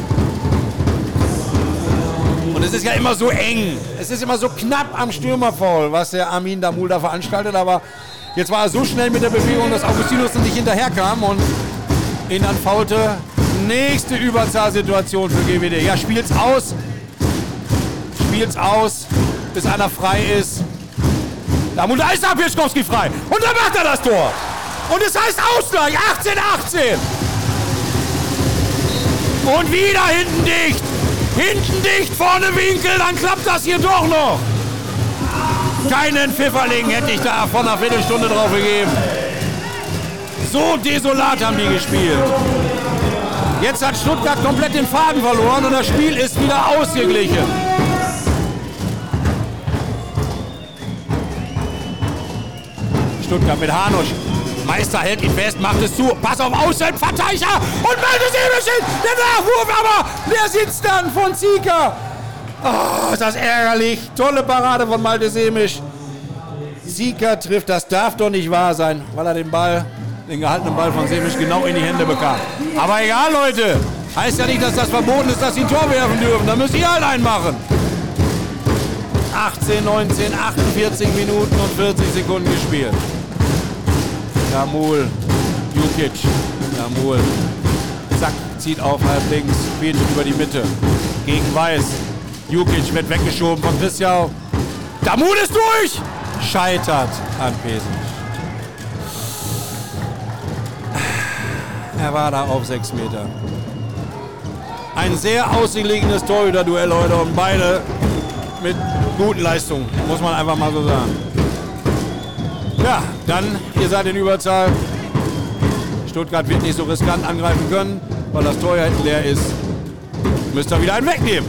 Und es ist ja immer so eng. Es ist immer so knapp am Stürmerfoul, was der Armin Damul da veranstaltet. Aber jetzt war er so schnell mit der Bewegung, dass Augustinus nicht hinterherkam und ihn dann faulte. Nächste Überzahlsituation für GWD. Ja, spielt's aus. Spielt's aus, bis einer frei ist. Damul, da ist der Pischkowski frei. Und dann macht er das Tor. Und es heißt Ausgleich. 18, 18. Und wieder hinten dicht. Hinten dicht, vorne Winkel, dann klappt das hier doch noch. Keinen Pfifferling hätte ich da vor einer Viertelstunde drauf gegeben. So desolat haben die gespielt. Jetzt hat Stuttgart komplett den Faden verloren und das Spiel ist wieder ausgeglichen. Stuttgart mit Hanusch. Meister hält ihn fest, macht es zu. Pass auf Außen, Verteicher und Malte Sebeschin. Der Nachwurf, aber der sitzt dann von Zieker. Oh, ist das ärgerlich. Tolle Parade von Malte Semisch. Zieker trifft, das darf doch nicht wahr sein, weil er den Ball, den gehaltenen Ball von Semisch genau in die Hände bekam. Aber egal, Leute. Heißt ja nicht, dass das verboten ist, dass sie ein Tor werfen dürfen. Da müsst ihr halt einen machen. 18, 19, 48 Minuten und 40 Sekunden gespielt. Damul, Jukic, Damul, zack, zieht auf halb links, spielt über die Mitte, gegen Weiß. Jukic wird weggeschoben von Christian. Damul ist durch! Scheitert an Pesic. Er war da auf sechs Meter. Ein sehr ausgeglichenes Torhüter-Duell heute und beide mit guten Leistungen, muss man einfach mal so sagen. Ja, dann, ihr seid in Überzahl. Stuttgart wird nicht so riskant angreifen können, weil das Tor ja hinten leer ist. Müsst ihr wieder einen wegnehmen.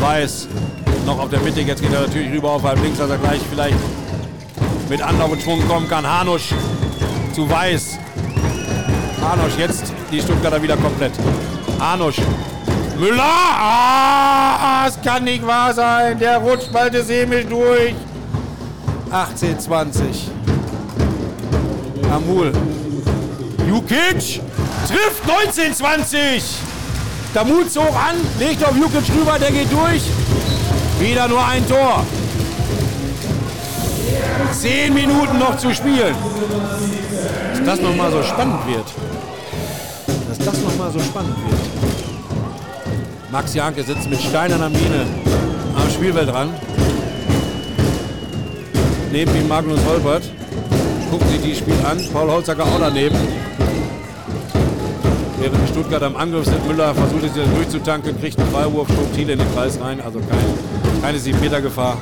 Weiß, noch auf der Mitte, jetzt geht er natürlich rüber auf halb links, dass er gleich vielleicht mit Anlauf und Schwung kommen kann. Hanusch zu Weiß. Hanusch, jetzt die Stuttgarter wieder komplett. Hanusch. Müller! Ah, es kann nicht wahr sein. Der rutscht bald Himmel durch. 18, 20. Amul. Jukic trifft 19, 20. Damut zog an, legt auf Jukic rüber, der geht durch. Wieder nur ein Tor. Zehn Minuten noch zu spielen. Dass das nochmal so spannend wird. Dass das nochmal so spannend wird. Max Janke sitzt mit steinerner Miene am Spielfeldrand neben ihm Magnus Holpert. Gucken Sie die Spiel an. Paul Holzacker auch daneben. Während die Stuttgart am Angriff sind, Müller versucht wieder durchzutanken, kriegt einen Freiwurf, schob Thiel in den Kreis rein. Also keine, keine 7-Meter-Gefahr.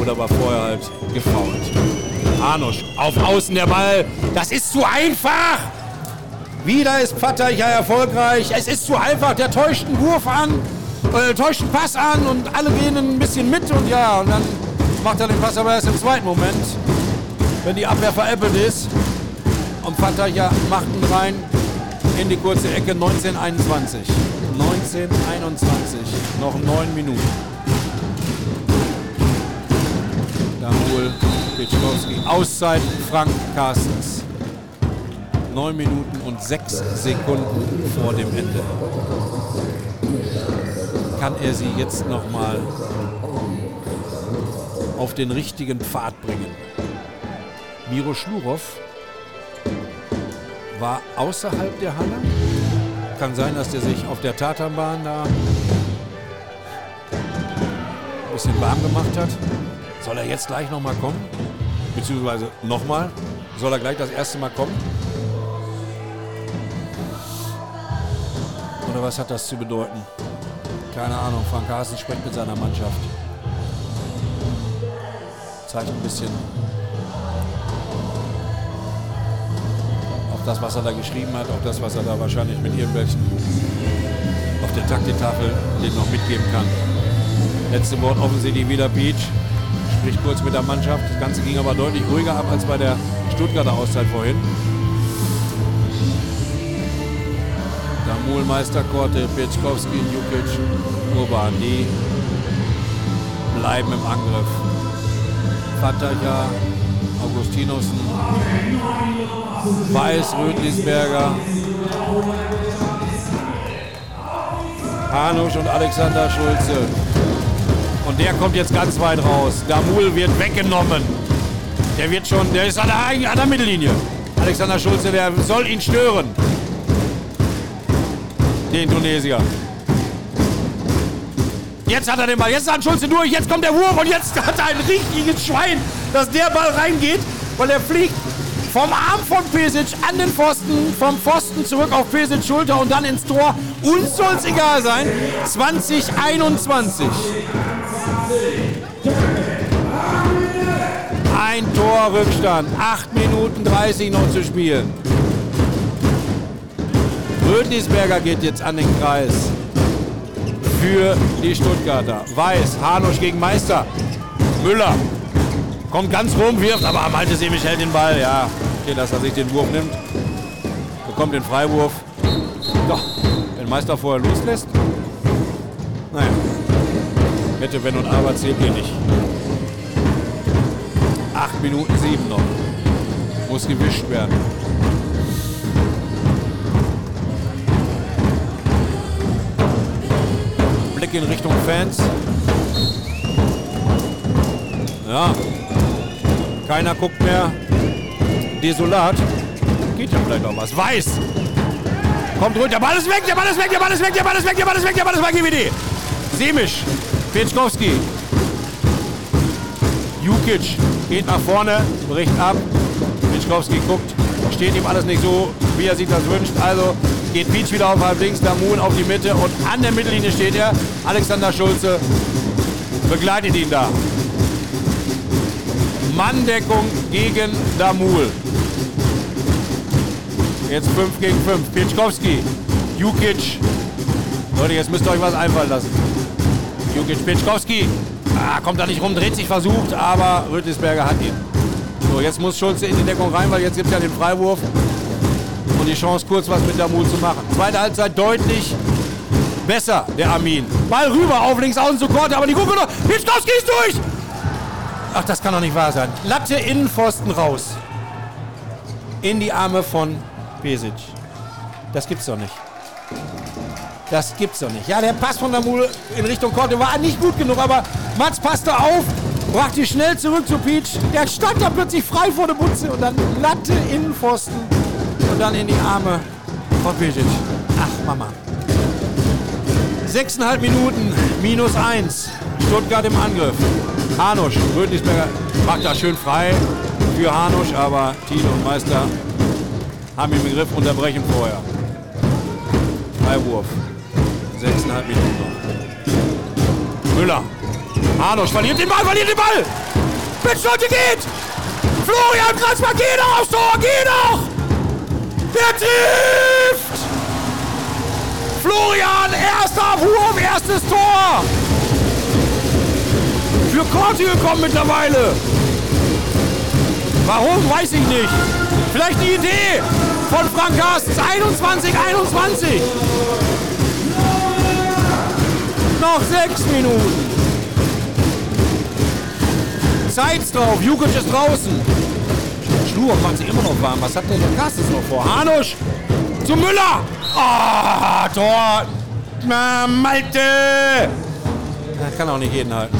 Oder aber vorher halt gefault. Arnosch auf Außen der Ball. Das ist zu einfach. Wieder ist Pfatteicher erfolgreich. Es ist zu einfach. Der täuscht einen Wurf an, äh, täuscht einen Pass an und alle gehen ein bisschen mit und ja, und dann macht er den Pass aber erst im zweiten Moment, wenn die Abwehr veräppelt ist. Und Fataja macht ihn rein in die kurze Ecke 1921. 1921, noch neun Minuten. Damul Piczkowski. Auszeit Frank Carstens. Neun Minuten und sechs Sekunden vor dem Ende. Kann er sie jetzt noch mal auf den richtigen Pfad bringen. Miro Schlurov war außerhalb der Halle. Kann sein, dass der sich auf der Tatanbahn da ein bisschen warm gemacht hat. Soll er jetzt gleich nochmal kommen? Beziehungsweise nochmal? Soll er gleich das erste Mal kommen? Oder was hat das zu bedeuten? Keine Ahnung. Frank Hasen spricht mit seiner Mannschaft zeigt ein bisschen auf das, was er da geschrieben hat, auf das, was er da wahrscheinlich mit irgendwelchen auf der Taktetafel den noch mitgeben kann. Letzte Wort offensichtlich wieder Beach. Spricht kurz mit der Mannschaft. Das Ganze ging aber deutlich ruhiger ab als bei der Stuttgarter Auszeit vorhin. Damuhl-Meister Korte, Pieczkowski, Jukic, Urban. Die bleiben im Angriff. Fataja, Augustinussen, Weiß, Rödlisberger, Hanusch und Alexander Schulze. Und der kommt jetzt ganz weit raus. Damul wird weggenommen. Der wird schon, der ist an der, an der Mittellinie. Alexander Schulze, der soll ihn stören. Den Tunesier. Jetzt hat er den Ball. Jetzt hat Schulze durch. Jetzt kommt der Wurf und jetzt hat er ein richtiges Schwein, dass der Ball reingeht, weil er fliegt vom Arm von Pesic an den Pfosten, vom Pfosten zurück auf Pesic Schulter und dann ins Tor. Uns soll es egal sein. 2021. Ein Torrückstand. 8 Minuten 30 noch zu spielen. Rödlisberger geht jetzt an den Kreis für die Stuttgarter. Weiß, Hanusch gegen Meister. Müller kommt ganz rum, wirft, aber Malte Semisch hält den Ball. Ja, okay, dass er sich den Wurf nimmt. Bekommt den Freiwurf. Doch, wenn Meister vorher loslässt. Naja, hätte Wenn und Aber zählt hier nicht. 8 Minuten 7 noch. Muss gewischt werden. In Richtung Fans. Ja. Keiner guckt mehr. Desolat. Geht ja vielleicht noch was. Weiß. Kommt runter. Der Ball ist weg, der Ball ist weg, der Ball ist weg, der Ball ist weg, der Ball ist weg, der Ball ist weg, GWD. Semisch. Petschkowski. Jukic geht nach vorne, bricht ab. Petschkowski guckt. Steht ihm alles nicht so, wie er sich das wünscht. Also geht Pietsch wieder auf halb links, Damun auf die Mitte und an der Mittellinie steht er. Alexander Schulze begleitet ihn da. Manndeckung gegen Damul. Jetzt 5 gegen 5. Pietschkowski, Jukic. Leute, jetzt müsst ihr euch was einfallen lassen. Jukic, Pietschkowski. Ah, kommt da nicht rum, dreht sich versucht, aber Rütlisberger hat ihn. So, jetzt muss Schulze in die Deckung rein, weil jetzt gibt es ja den Freiwurf und die Chance, kurz was mit der zu machen. Zweite Halbzeit deutlich besser, der Armin. Ball rüber auf links außen zu Korte, aber die Gucke noch. Pischkowski ist durch! Ach, das kann doch nicht wahr sein. Latte Innenpfosten raus. In die Arme von Pesic. Das gibt's doch nicht. Das gibt's doch nicht. Ja, der Pass von der Mule in Richtung Korte war nicht gut genug, aber Mats passte auf, brachte schnell zurück zu Peach. Der stand da plötzlich frei vor der Butze und dann Latte Innenpfosten und dann in die Arme von Pesic. Ach, Mama. Sechseinhalb Minuten, minus eins. Stuttgart im Angriff. Hanusch, Rödlisberger macht da schön frei für Hanusch, aber Tino und Meister haben ihn im Griff, unterbrechen vorher. Freiwurf. Sechseinhalb Minuten noch. Müller. Hanusch verliert den Ball, verliert den Ball! Bitte geht! Florian Kratzmann, geh doch aufs Tor, geh doch! Der trifft! Florian, erster Wurf, erstes Tor! Für Korte gekommen mittlerweile. Warum, weiß ich nicht. Vielleicht die Idee von Frank Carstens. 21, 21. Noch sechs Minuten. Zeit's drauf. Jukic ist draußen. Schnur macht sich immer noch warm. Was hat denn der Carstens noch vor? Hanusch zu Müller. Ah, Tor. Na, Malte. Das kann auch nicht jeden halten.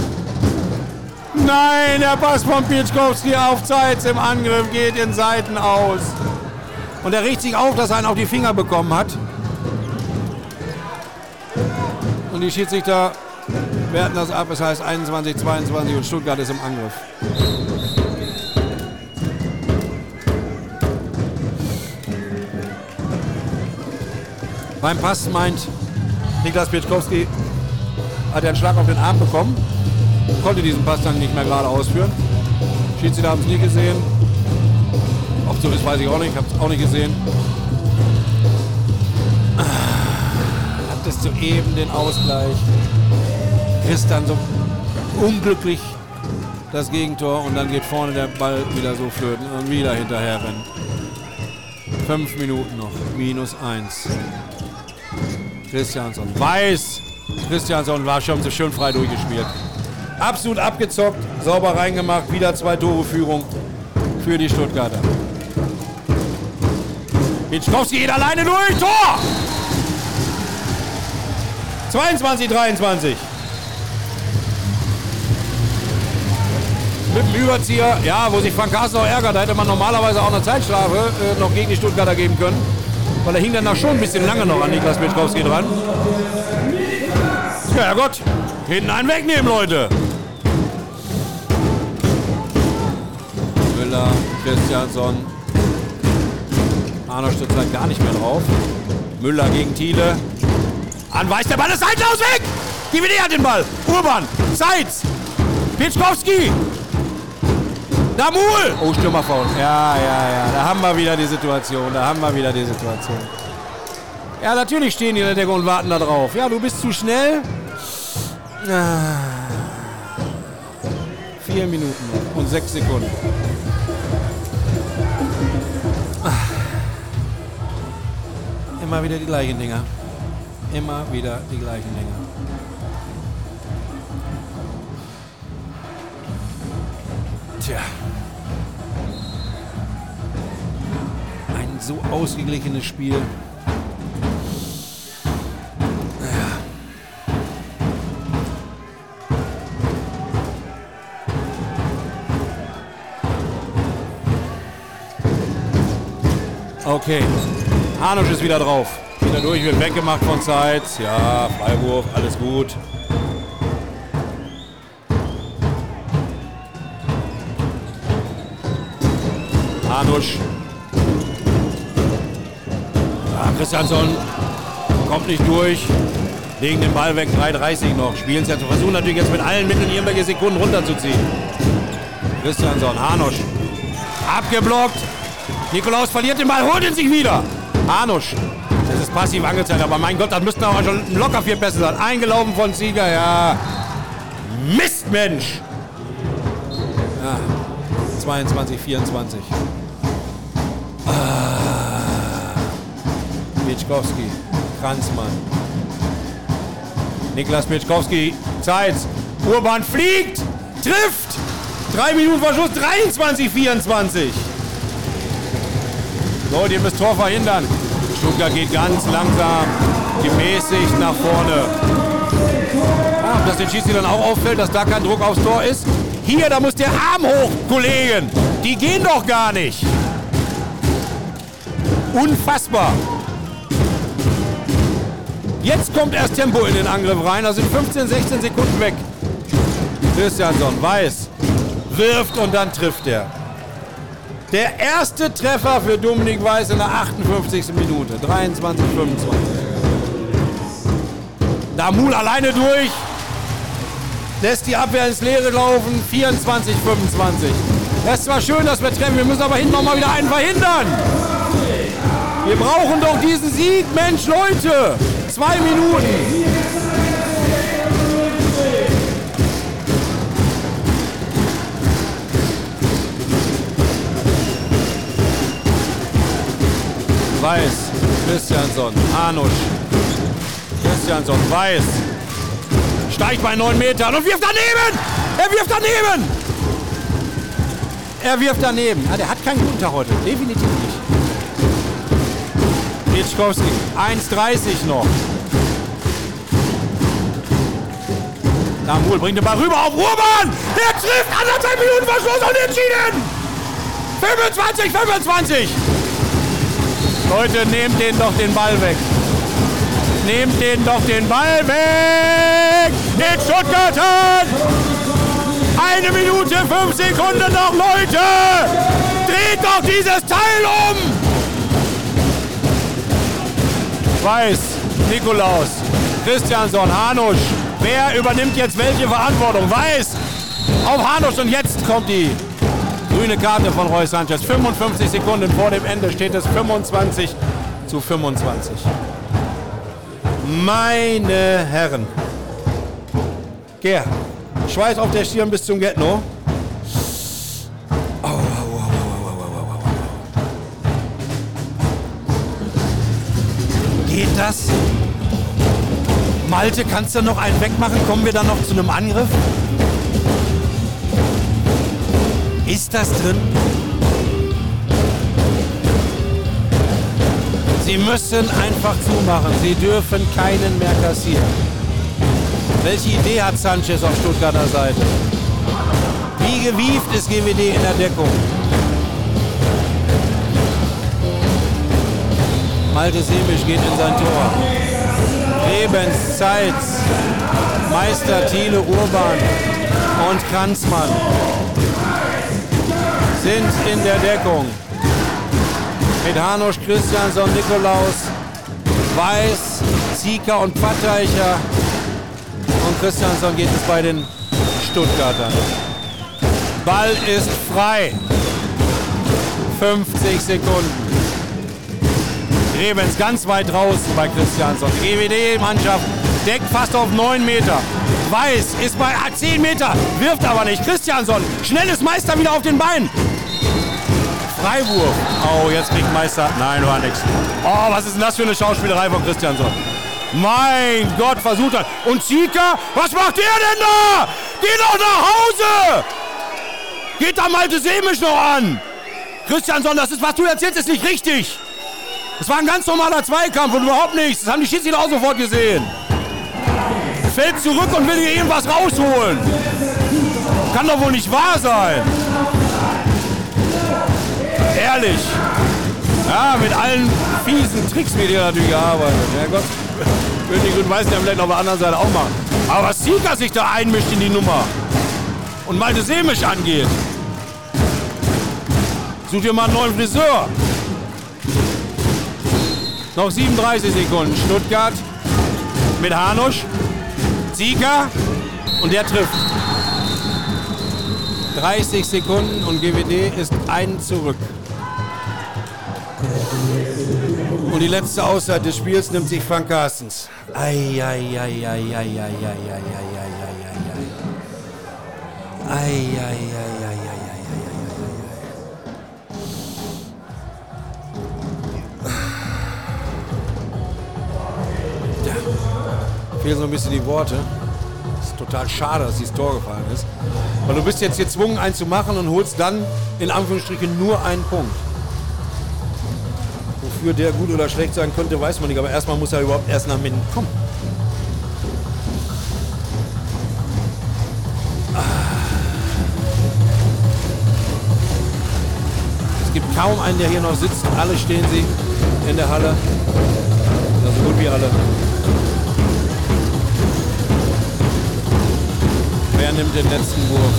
Nein, der Pass von Pietschkowski auf Zeit im Angriff geht in Seiten aus. Und er riecht sich auf, dass er einen auf die Finger bekommen hat. Und die Schiedsrichter werten das ab. Es heißt 21, 22 und Stuttgart ist im Angriff. Beim Pass meint Niklas Pietschkowski, hat er einen Schlag auf den Arm bekommen konnte diesen Pass dann nicht mehr gerade ausführen. Schiedsrichter haben es nie gesehen. Ob so ist, weiß ich auch nicht. Ich habe es auch nicht gesehen. Hat es soeben den Ausgleich. Ist dann so unglücklich das Gegentor und dann geht vorne der Ball wieder so flöten und wieder hinterher rennen. Fünf Minuten noch. Minus eins. Christiansson. Weiß. Christiansson war schon so schön frei durchgespielt. Absolut abgezockt, sauber reingemacht, wieder zwei Tore Führung für die Stuttgarter. Witzkowski geht alleine durch, Tor! 22, 23. Mit dem Überzieher, ja, wo sich Frank Carsten auch ärgert, da hätte man normalerweise auch eine Zeitstrafe äh, noch gegen die Stuttgarter geben können. Weil er hing dann da schon ein bisschen lange noch an Niklas Witzkowski dran. Ja Gott, hinten einen wegnehmen, Leute. Müller, Christiansson. Arno stützt halt gar nicht mehr drauf. Müller gegen Thiele. Anweist, der Ball ist seitlos weg! WD hat den Ball. Urban, Seitz, Pitschkowski. Damul! Oh, Stürmerfaul. Ja, ja, ja. Da haben wir wieder die Situation. Da haben wir wieder die Situation. Ja, natürlich stehen die in der Deckung und warten da drauf. Ja, du bist zu schnell. Ah. Vier Minuten und sechs Sekunden. Ah. Immer wieder die gleichen Dinger. Immer wieder die gleichen Dinger. Tja. So ausgeglichenes Spiel. Okay. Hanusch ist wieder drauf. Wieder durch, wird weggemacht von Zeitz. Ja, Freiwurf, alles gut. Hanusch. Christiansson kommt nicht durch. Legen den Ball weg, 3,30 noch. Spielen jetzt. Versuchen natürlich jetzt mit allen Mitteln irgendwelche Sekunden runterzuziehen. Christiansson, Hanusch. Abgeblockt. Nikolaus verliert den Ball, holt ihn sich wieder. Hanusch. Das ist passiv angezeigt, aber mein Gott, das müssten aber schon locker vier Pässe sein. Eingelaufen von Sieger, ja. Mist, Mensch. Ja. 22, 24. Ah. Pieczkowski, Kranzmann. Niklas Pieczkowski, Zeit. Urban fliegt, trifft. Drei Minuten Verschluss, 23, 24. Leute, ihr müsst Tor verhindern. Stuttgart geht ganz langsam, gemäßigt nach vorne. Ah, dass den Schiedsrichtern auch auffällt, dass da kein Druck aufs Tor ist. Hier, da muss der Arm hoch, Kollegen. Die gehen doch gar nicht. Unfassbar. Jetzt kommt erst Tempo in den Angriff rein. Da sind 15, 16 Sekunden weg. Christiansson weiß, wirft und dann trifft er. Der erste Treffer für Dominik Weiß in der 58. Minute. 23, 25. Damul alleine durch. Lässt die Abwehr ins Leere laufen. 24, 25. Das ist zwar schön, dass wir treffen. Wir müssen aber hinten nochmal wieder einen verhindern. Wir brauchen doch diesen Sieg. Mensch, Leute. Zwei Minuten. Weiß, Christiansson, Hanusch, Christiansson, Weiß, steigt bei 9 Metern und wirft daneben! Er wirft daneben! Er wirft daneben. Ah, der hat keinen guten Tag heute, definitiv nicht. Pitschkowski, 1,30 noch. Damul bringt den Ball rüber auf Urban! Der trifft anderthalb Minuten Verschluss und entschieden! 25, 25! Leute, nehmt den doch den Ball weg. Nehmt den doch den Ball weg! Den Stuttgartern! Eine Minute, fünf Sekunden noch, Leute! Dreht doch dieses Teil um! Weiß, Nikolaus, Christiansson, Hanusch. Wer übernimmt jetzt welche Verantwortung? Weiß auf Hanusch und jetzt kommt die Grüne Karte von Roy Sanchez. 55 Sekunden vor dem Ende steht es 25 zu 25. Meine Herren. Ger, Schweiß auf der Stirn bis zum Get-No. Das? Malte, kannst du noch einen wegmachen? Kommen wir dann noch zu einem Angriff? Ist das drin? Sie müssen einfach zumachen. Sie dürfen keinen mehr kassieren. Welche Idee hat Sanchez auf Stuttgarter Seite? Wie gewieft ist GWD in der Deckung? Malte Semisch geht in sein Tor. Rebens, Zeitz, Meister Thiele Urban und Kranzmann sind in der Deckung. Mit Hanusch, Christiansson, Nikolaus, Weiß, Zieker und Patteicher. Und Christiansson geht es bei den Stuttgartern. Ball ist frei. 50 Sekunden. Rebens ganz weit draußen bei Christiansson. Die GWD-Mannschaft deckt fast auf 9 Meter. Weiß ist bei 10 Meter, wirft aber nicht. Christiansson, schnelles Meister wieder auf den Beinen. Freiwurf. Oh, jetzt kriegt Meister. Nein, war nichts. Oh, was ist denn das für eine Schauspielerei von Christiansson? Mein Gott, versucht er. Und Zika, was macht der denn da? Geh doch nach Hause! Geht da Malte Semisch noch an? Christiansson, das ist, was du erzählst, ist nicht richtig. Das war ein ganz normaler Zweikampf und überhaupt nichts. Das haben die Schiedsrichter auch sofort gesehen. Fällt zurück und will hier irgendwas rausholen. Kann doch wohl nicht wahr sein. Ehrlich. Ja, mit allen fiesen Tricks wird hier natürlich gearbeitet. Ja Gott, König und Weiß ja vielleicht auf der anderen Seite auch machen. Aber was Sieger sich da einmischt in die Nummer und Malte Semisch angeht. Such dir mal einen neuen Friseur. Noch 37 Sekunden. Stuttgart mit Hanusch. Sieger und der trifft. 30 Sekunden und GWD ist ein zurück. Und die letzte Auszeit des Spiels nimmt sich Frank Carstens. Fehlen so ein bisschen die Worte. Es ist total schade, dass dieses Tor gefallen ist. Weil du bist jetzt gezwungen, einen zu machen und holst dann in Anführungsstrichen nur einen Punkt. Wofür der gut oder schlecht sein könnte, weiß man nicht. Aber erstmal muss er überhaupt erst nach Minden kommen. Es gibt kaum einen, der hier noch sitzt. Alle stehen sie in der Halle. Also gut wie alle. Wer nimmt den letzten Wurf?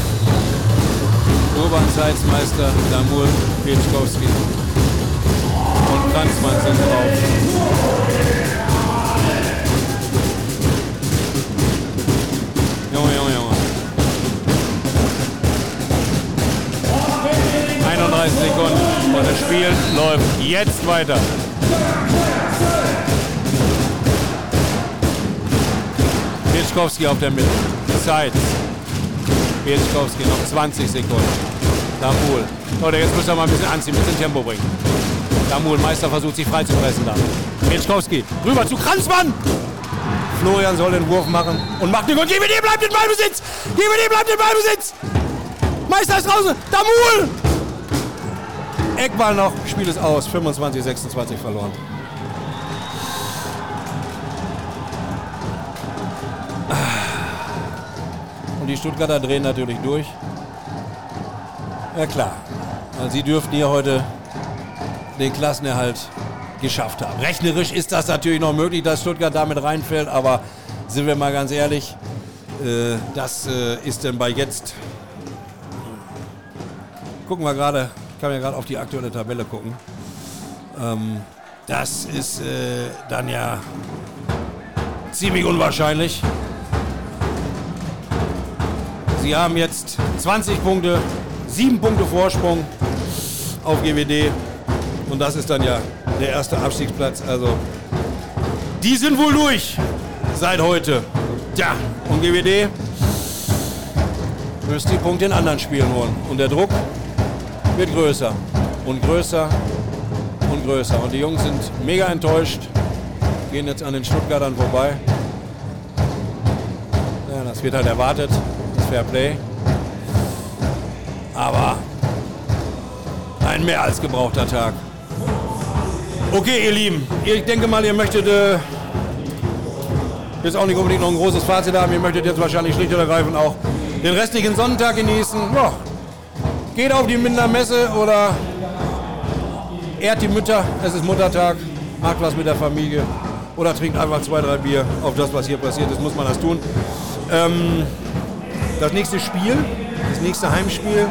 Urban Zeitsmeister, Damur, Pietschkowski und Kranzmann sind drauf. Junge, Junge, Junge. 31 Sekunden und das Spiel läuft jetzt weiter. Pietschkowski auf der Mitte. Zeit. Pietschkowski noch 20 Sekunden. Damul. Leute, jetzt müssen wir mal ein bisschen anziehen, ein bisschen Tempo bringen. Damul, Meister versucht sich freizupressen da. Pietschkowski, rüber zu Kranzmann. Florian soll den Wurf machen und macht den Gol. GWD bleibt in Ballbesitz. GWD bleibt in Ballbesitz. Meister ist draußen. Damul. Eckball noch. Spiel ist aus. 25, 26 verloren. Und die Stuttgarter drehen natürlich durch. Ja klar. Also sie dürften hier heute den Klassenerhalt geschafft haben. Rechnerisch ist das natürlich noch möglich, dass Stuttgart damit reinfällt, aber sind wir mal ganz ehrlich, äh, das äh, ist denn bei jetzt. Gucken wir gerade, ich kann ja gerade auf die aktuelle Tabelle gucken. Ähm, das ist äh, dann ja ziemlich unwahrscheinlich. Sie haben jetzt 20 Punkte, 7 Punkte Vorsprung auf GWD. Und das ist dann ja der erste Abstiegsplatz. Also, die sind wohl durch seit heute. Tja, und GWD müsste die Punkte in anderen Spielen holen. Und der Druck wird größer und größer und größer. Und die Jungs sind mega enttäuscht. gehen jetzt an den Stuttgartern vorbei. Ja, das wird halt erwartet, das Fair Play. Aber ein mehr als gebrauchter Tag. Okay, ihr Lieben, ich denke mal, ihr möchtet äh, jetzt auch nicht unbedingt noch ein großes Fazit haben. Ihr möchtet jetzt wahrscheinlich schlicht und ergreifend auch den restlichen Sonntag genießen. Ja, geht auf die Mindermesse oder ehrt die Mütter. Es ist Muttertag, macht was mit der Familie oder trinkt einfach zwei, drei Bier auf das, was hier passiert ist, muss man das tun. Ähm, das nächste Spiel, das nächste Heimspiel,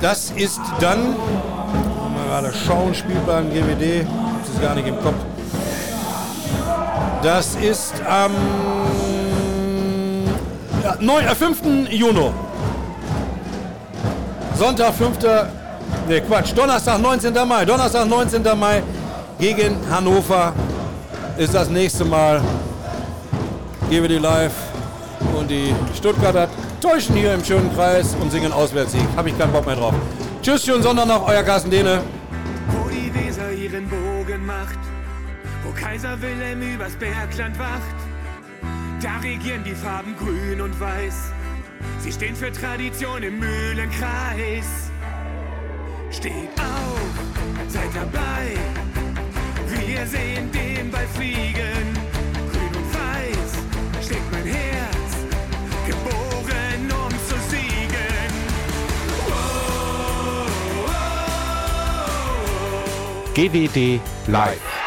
das ist dann gerade schauen, Spielplan GWD, das ist gar nicht im Kopf. Das ist am ja, 9, äh, 5. Juni. Sonntag, 5. Ne, Quatsch. Donnerstag, 19. Mai. Donnerstag, 19. Mai gegen Hannover ist das nächste Mal GWD Live. Und die Stuttgarter täuschen hier im schönen Kreis und singen Auswärtssieg. Habe ich keinen Bock mehr drauf. Tschüss, schönen Sonntag noch, euer Carsten Dehne. Wo die Weser ihren Bogen macht, wo Kaiser Wilhelm übers Bergland wacht, da regieren die Farben grün und weiß. Sie stehen für Tradition im Mühlenkreis. Steht auf, seid dabei. Wir sehen den Ball fliegen. Grün und weiß schlägt mein Herz, GWD Live.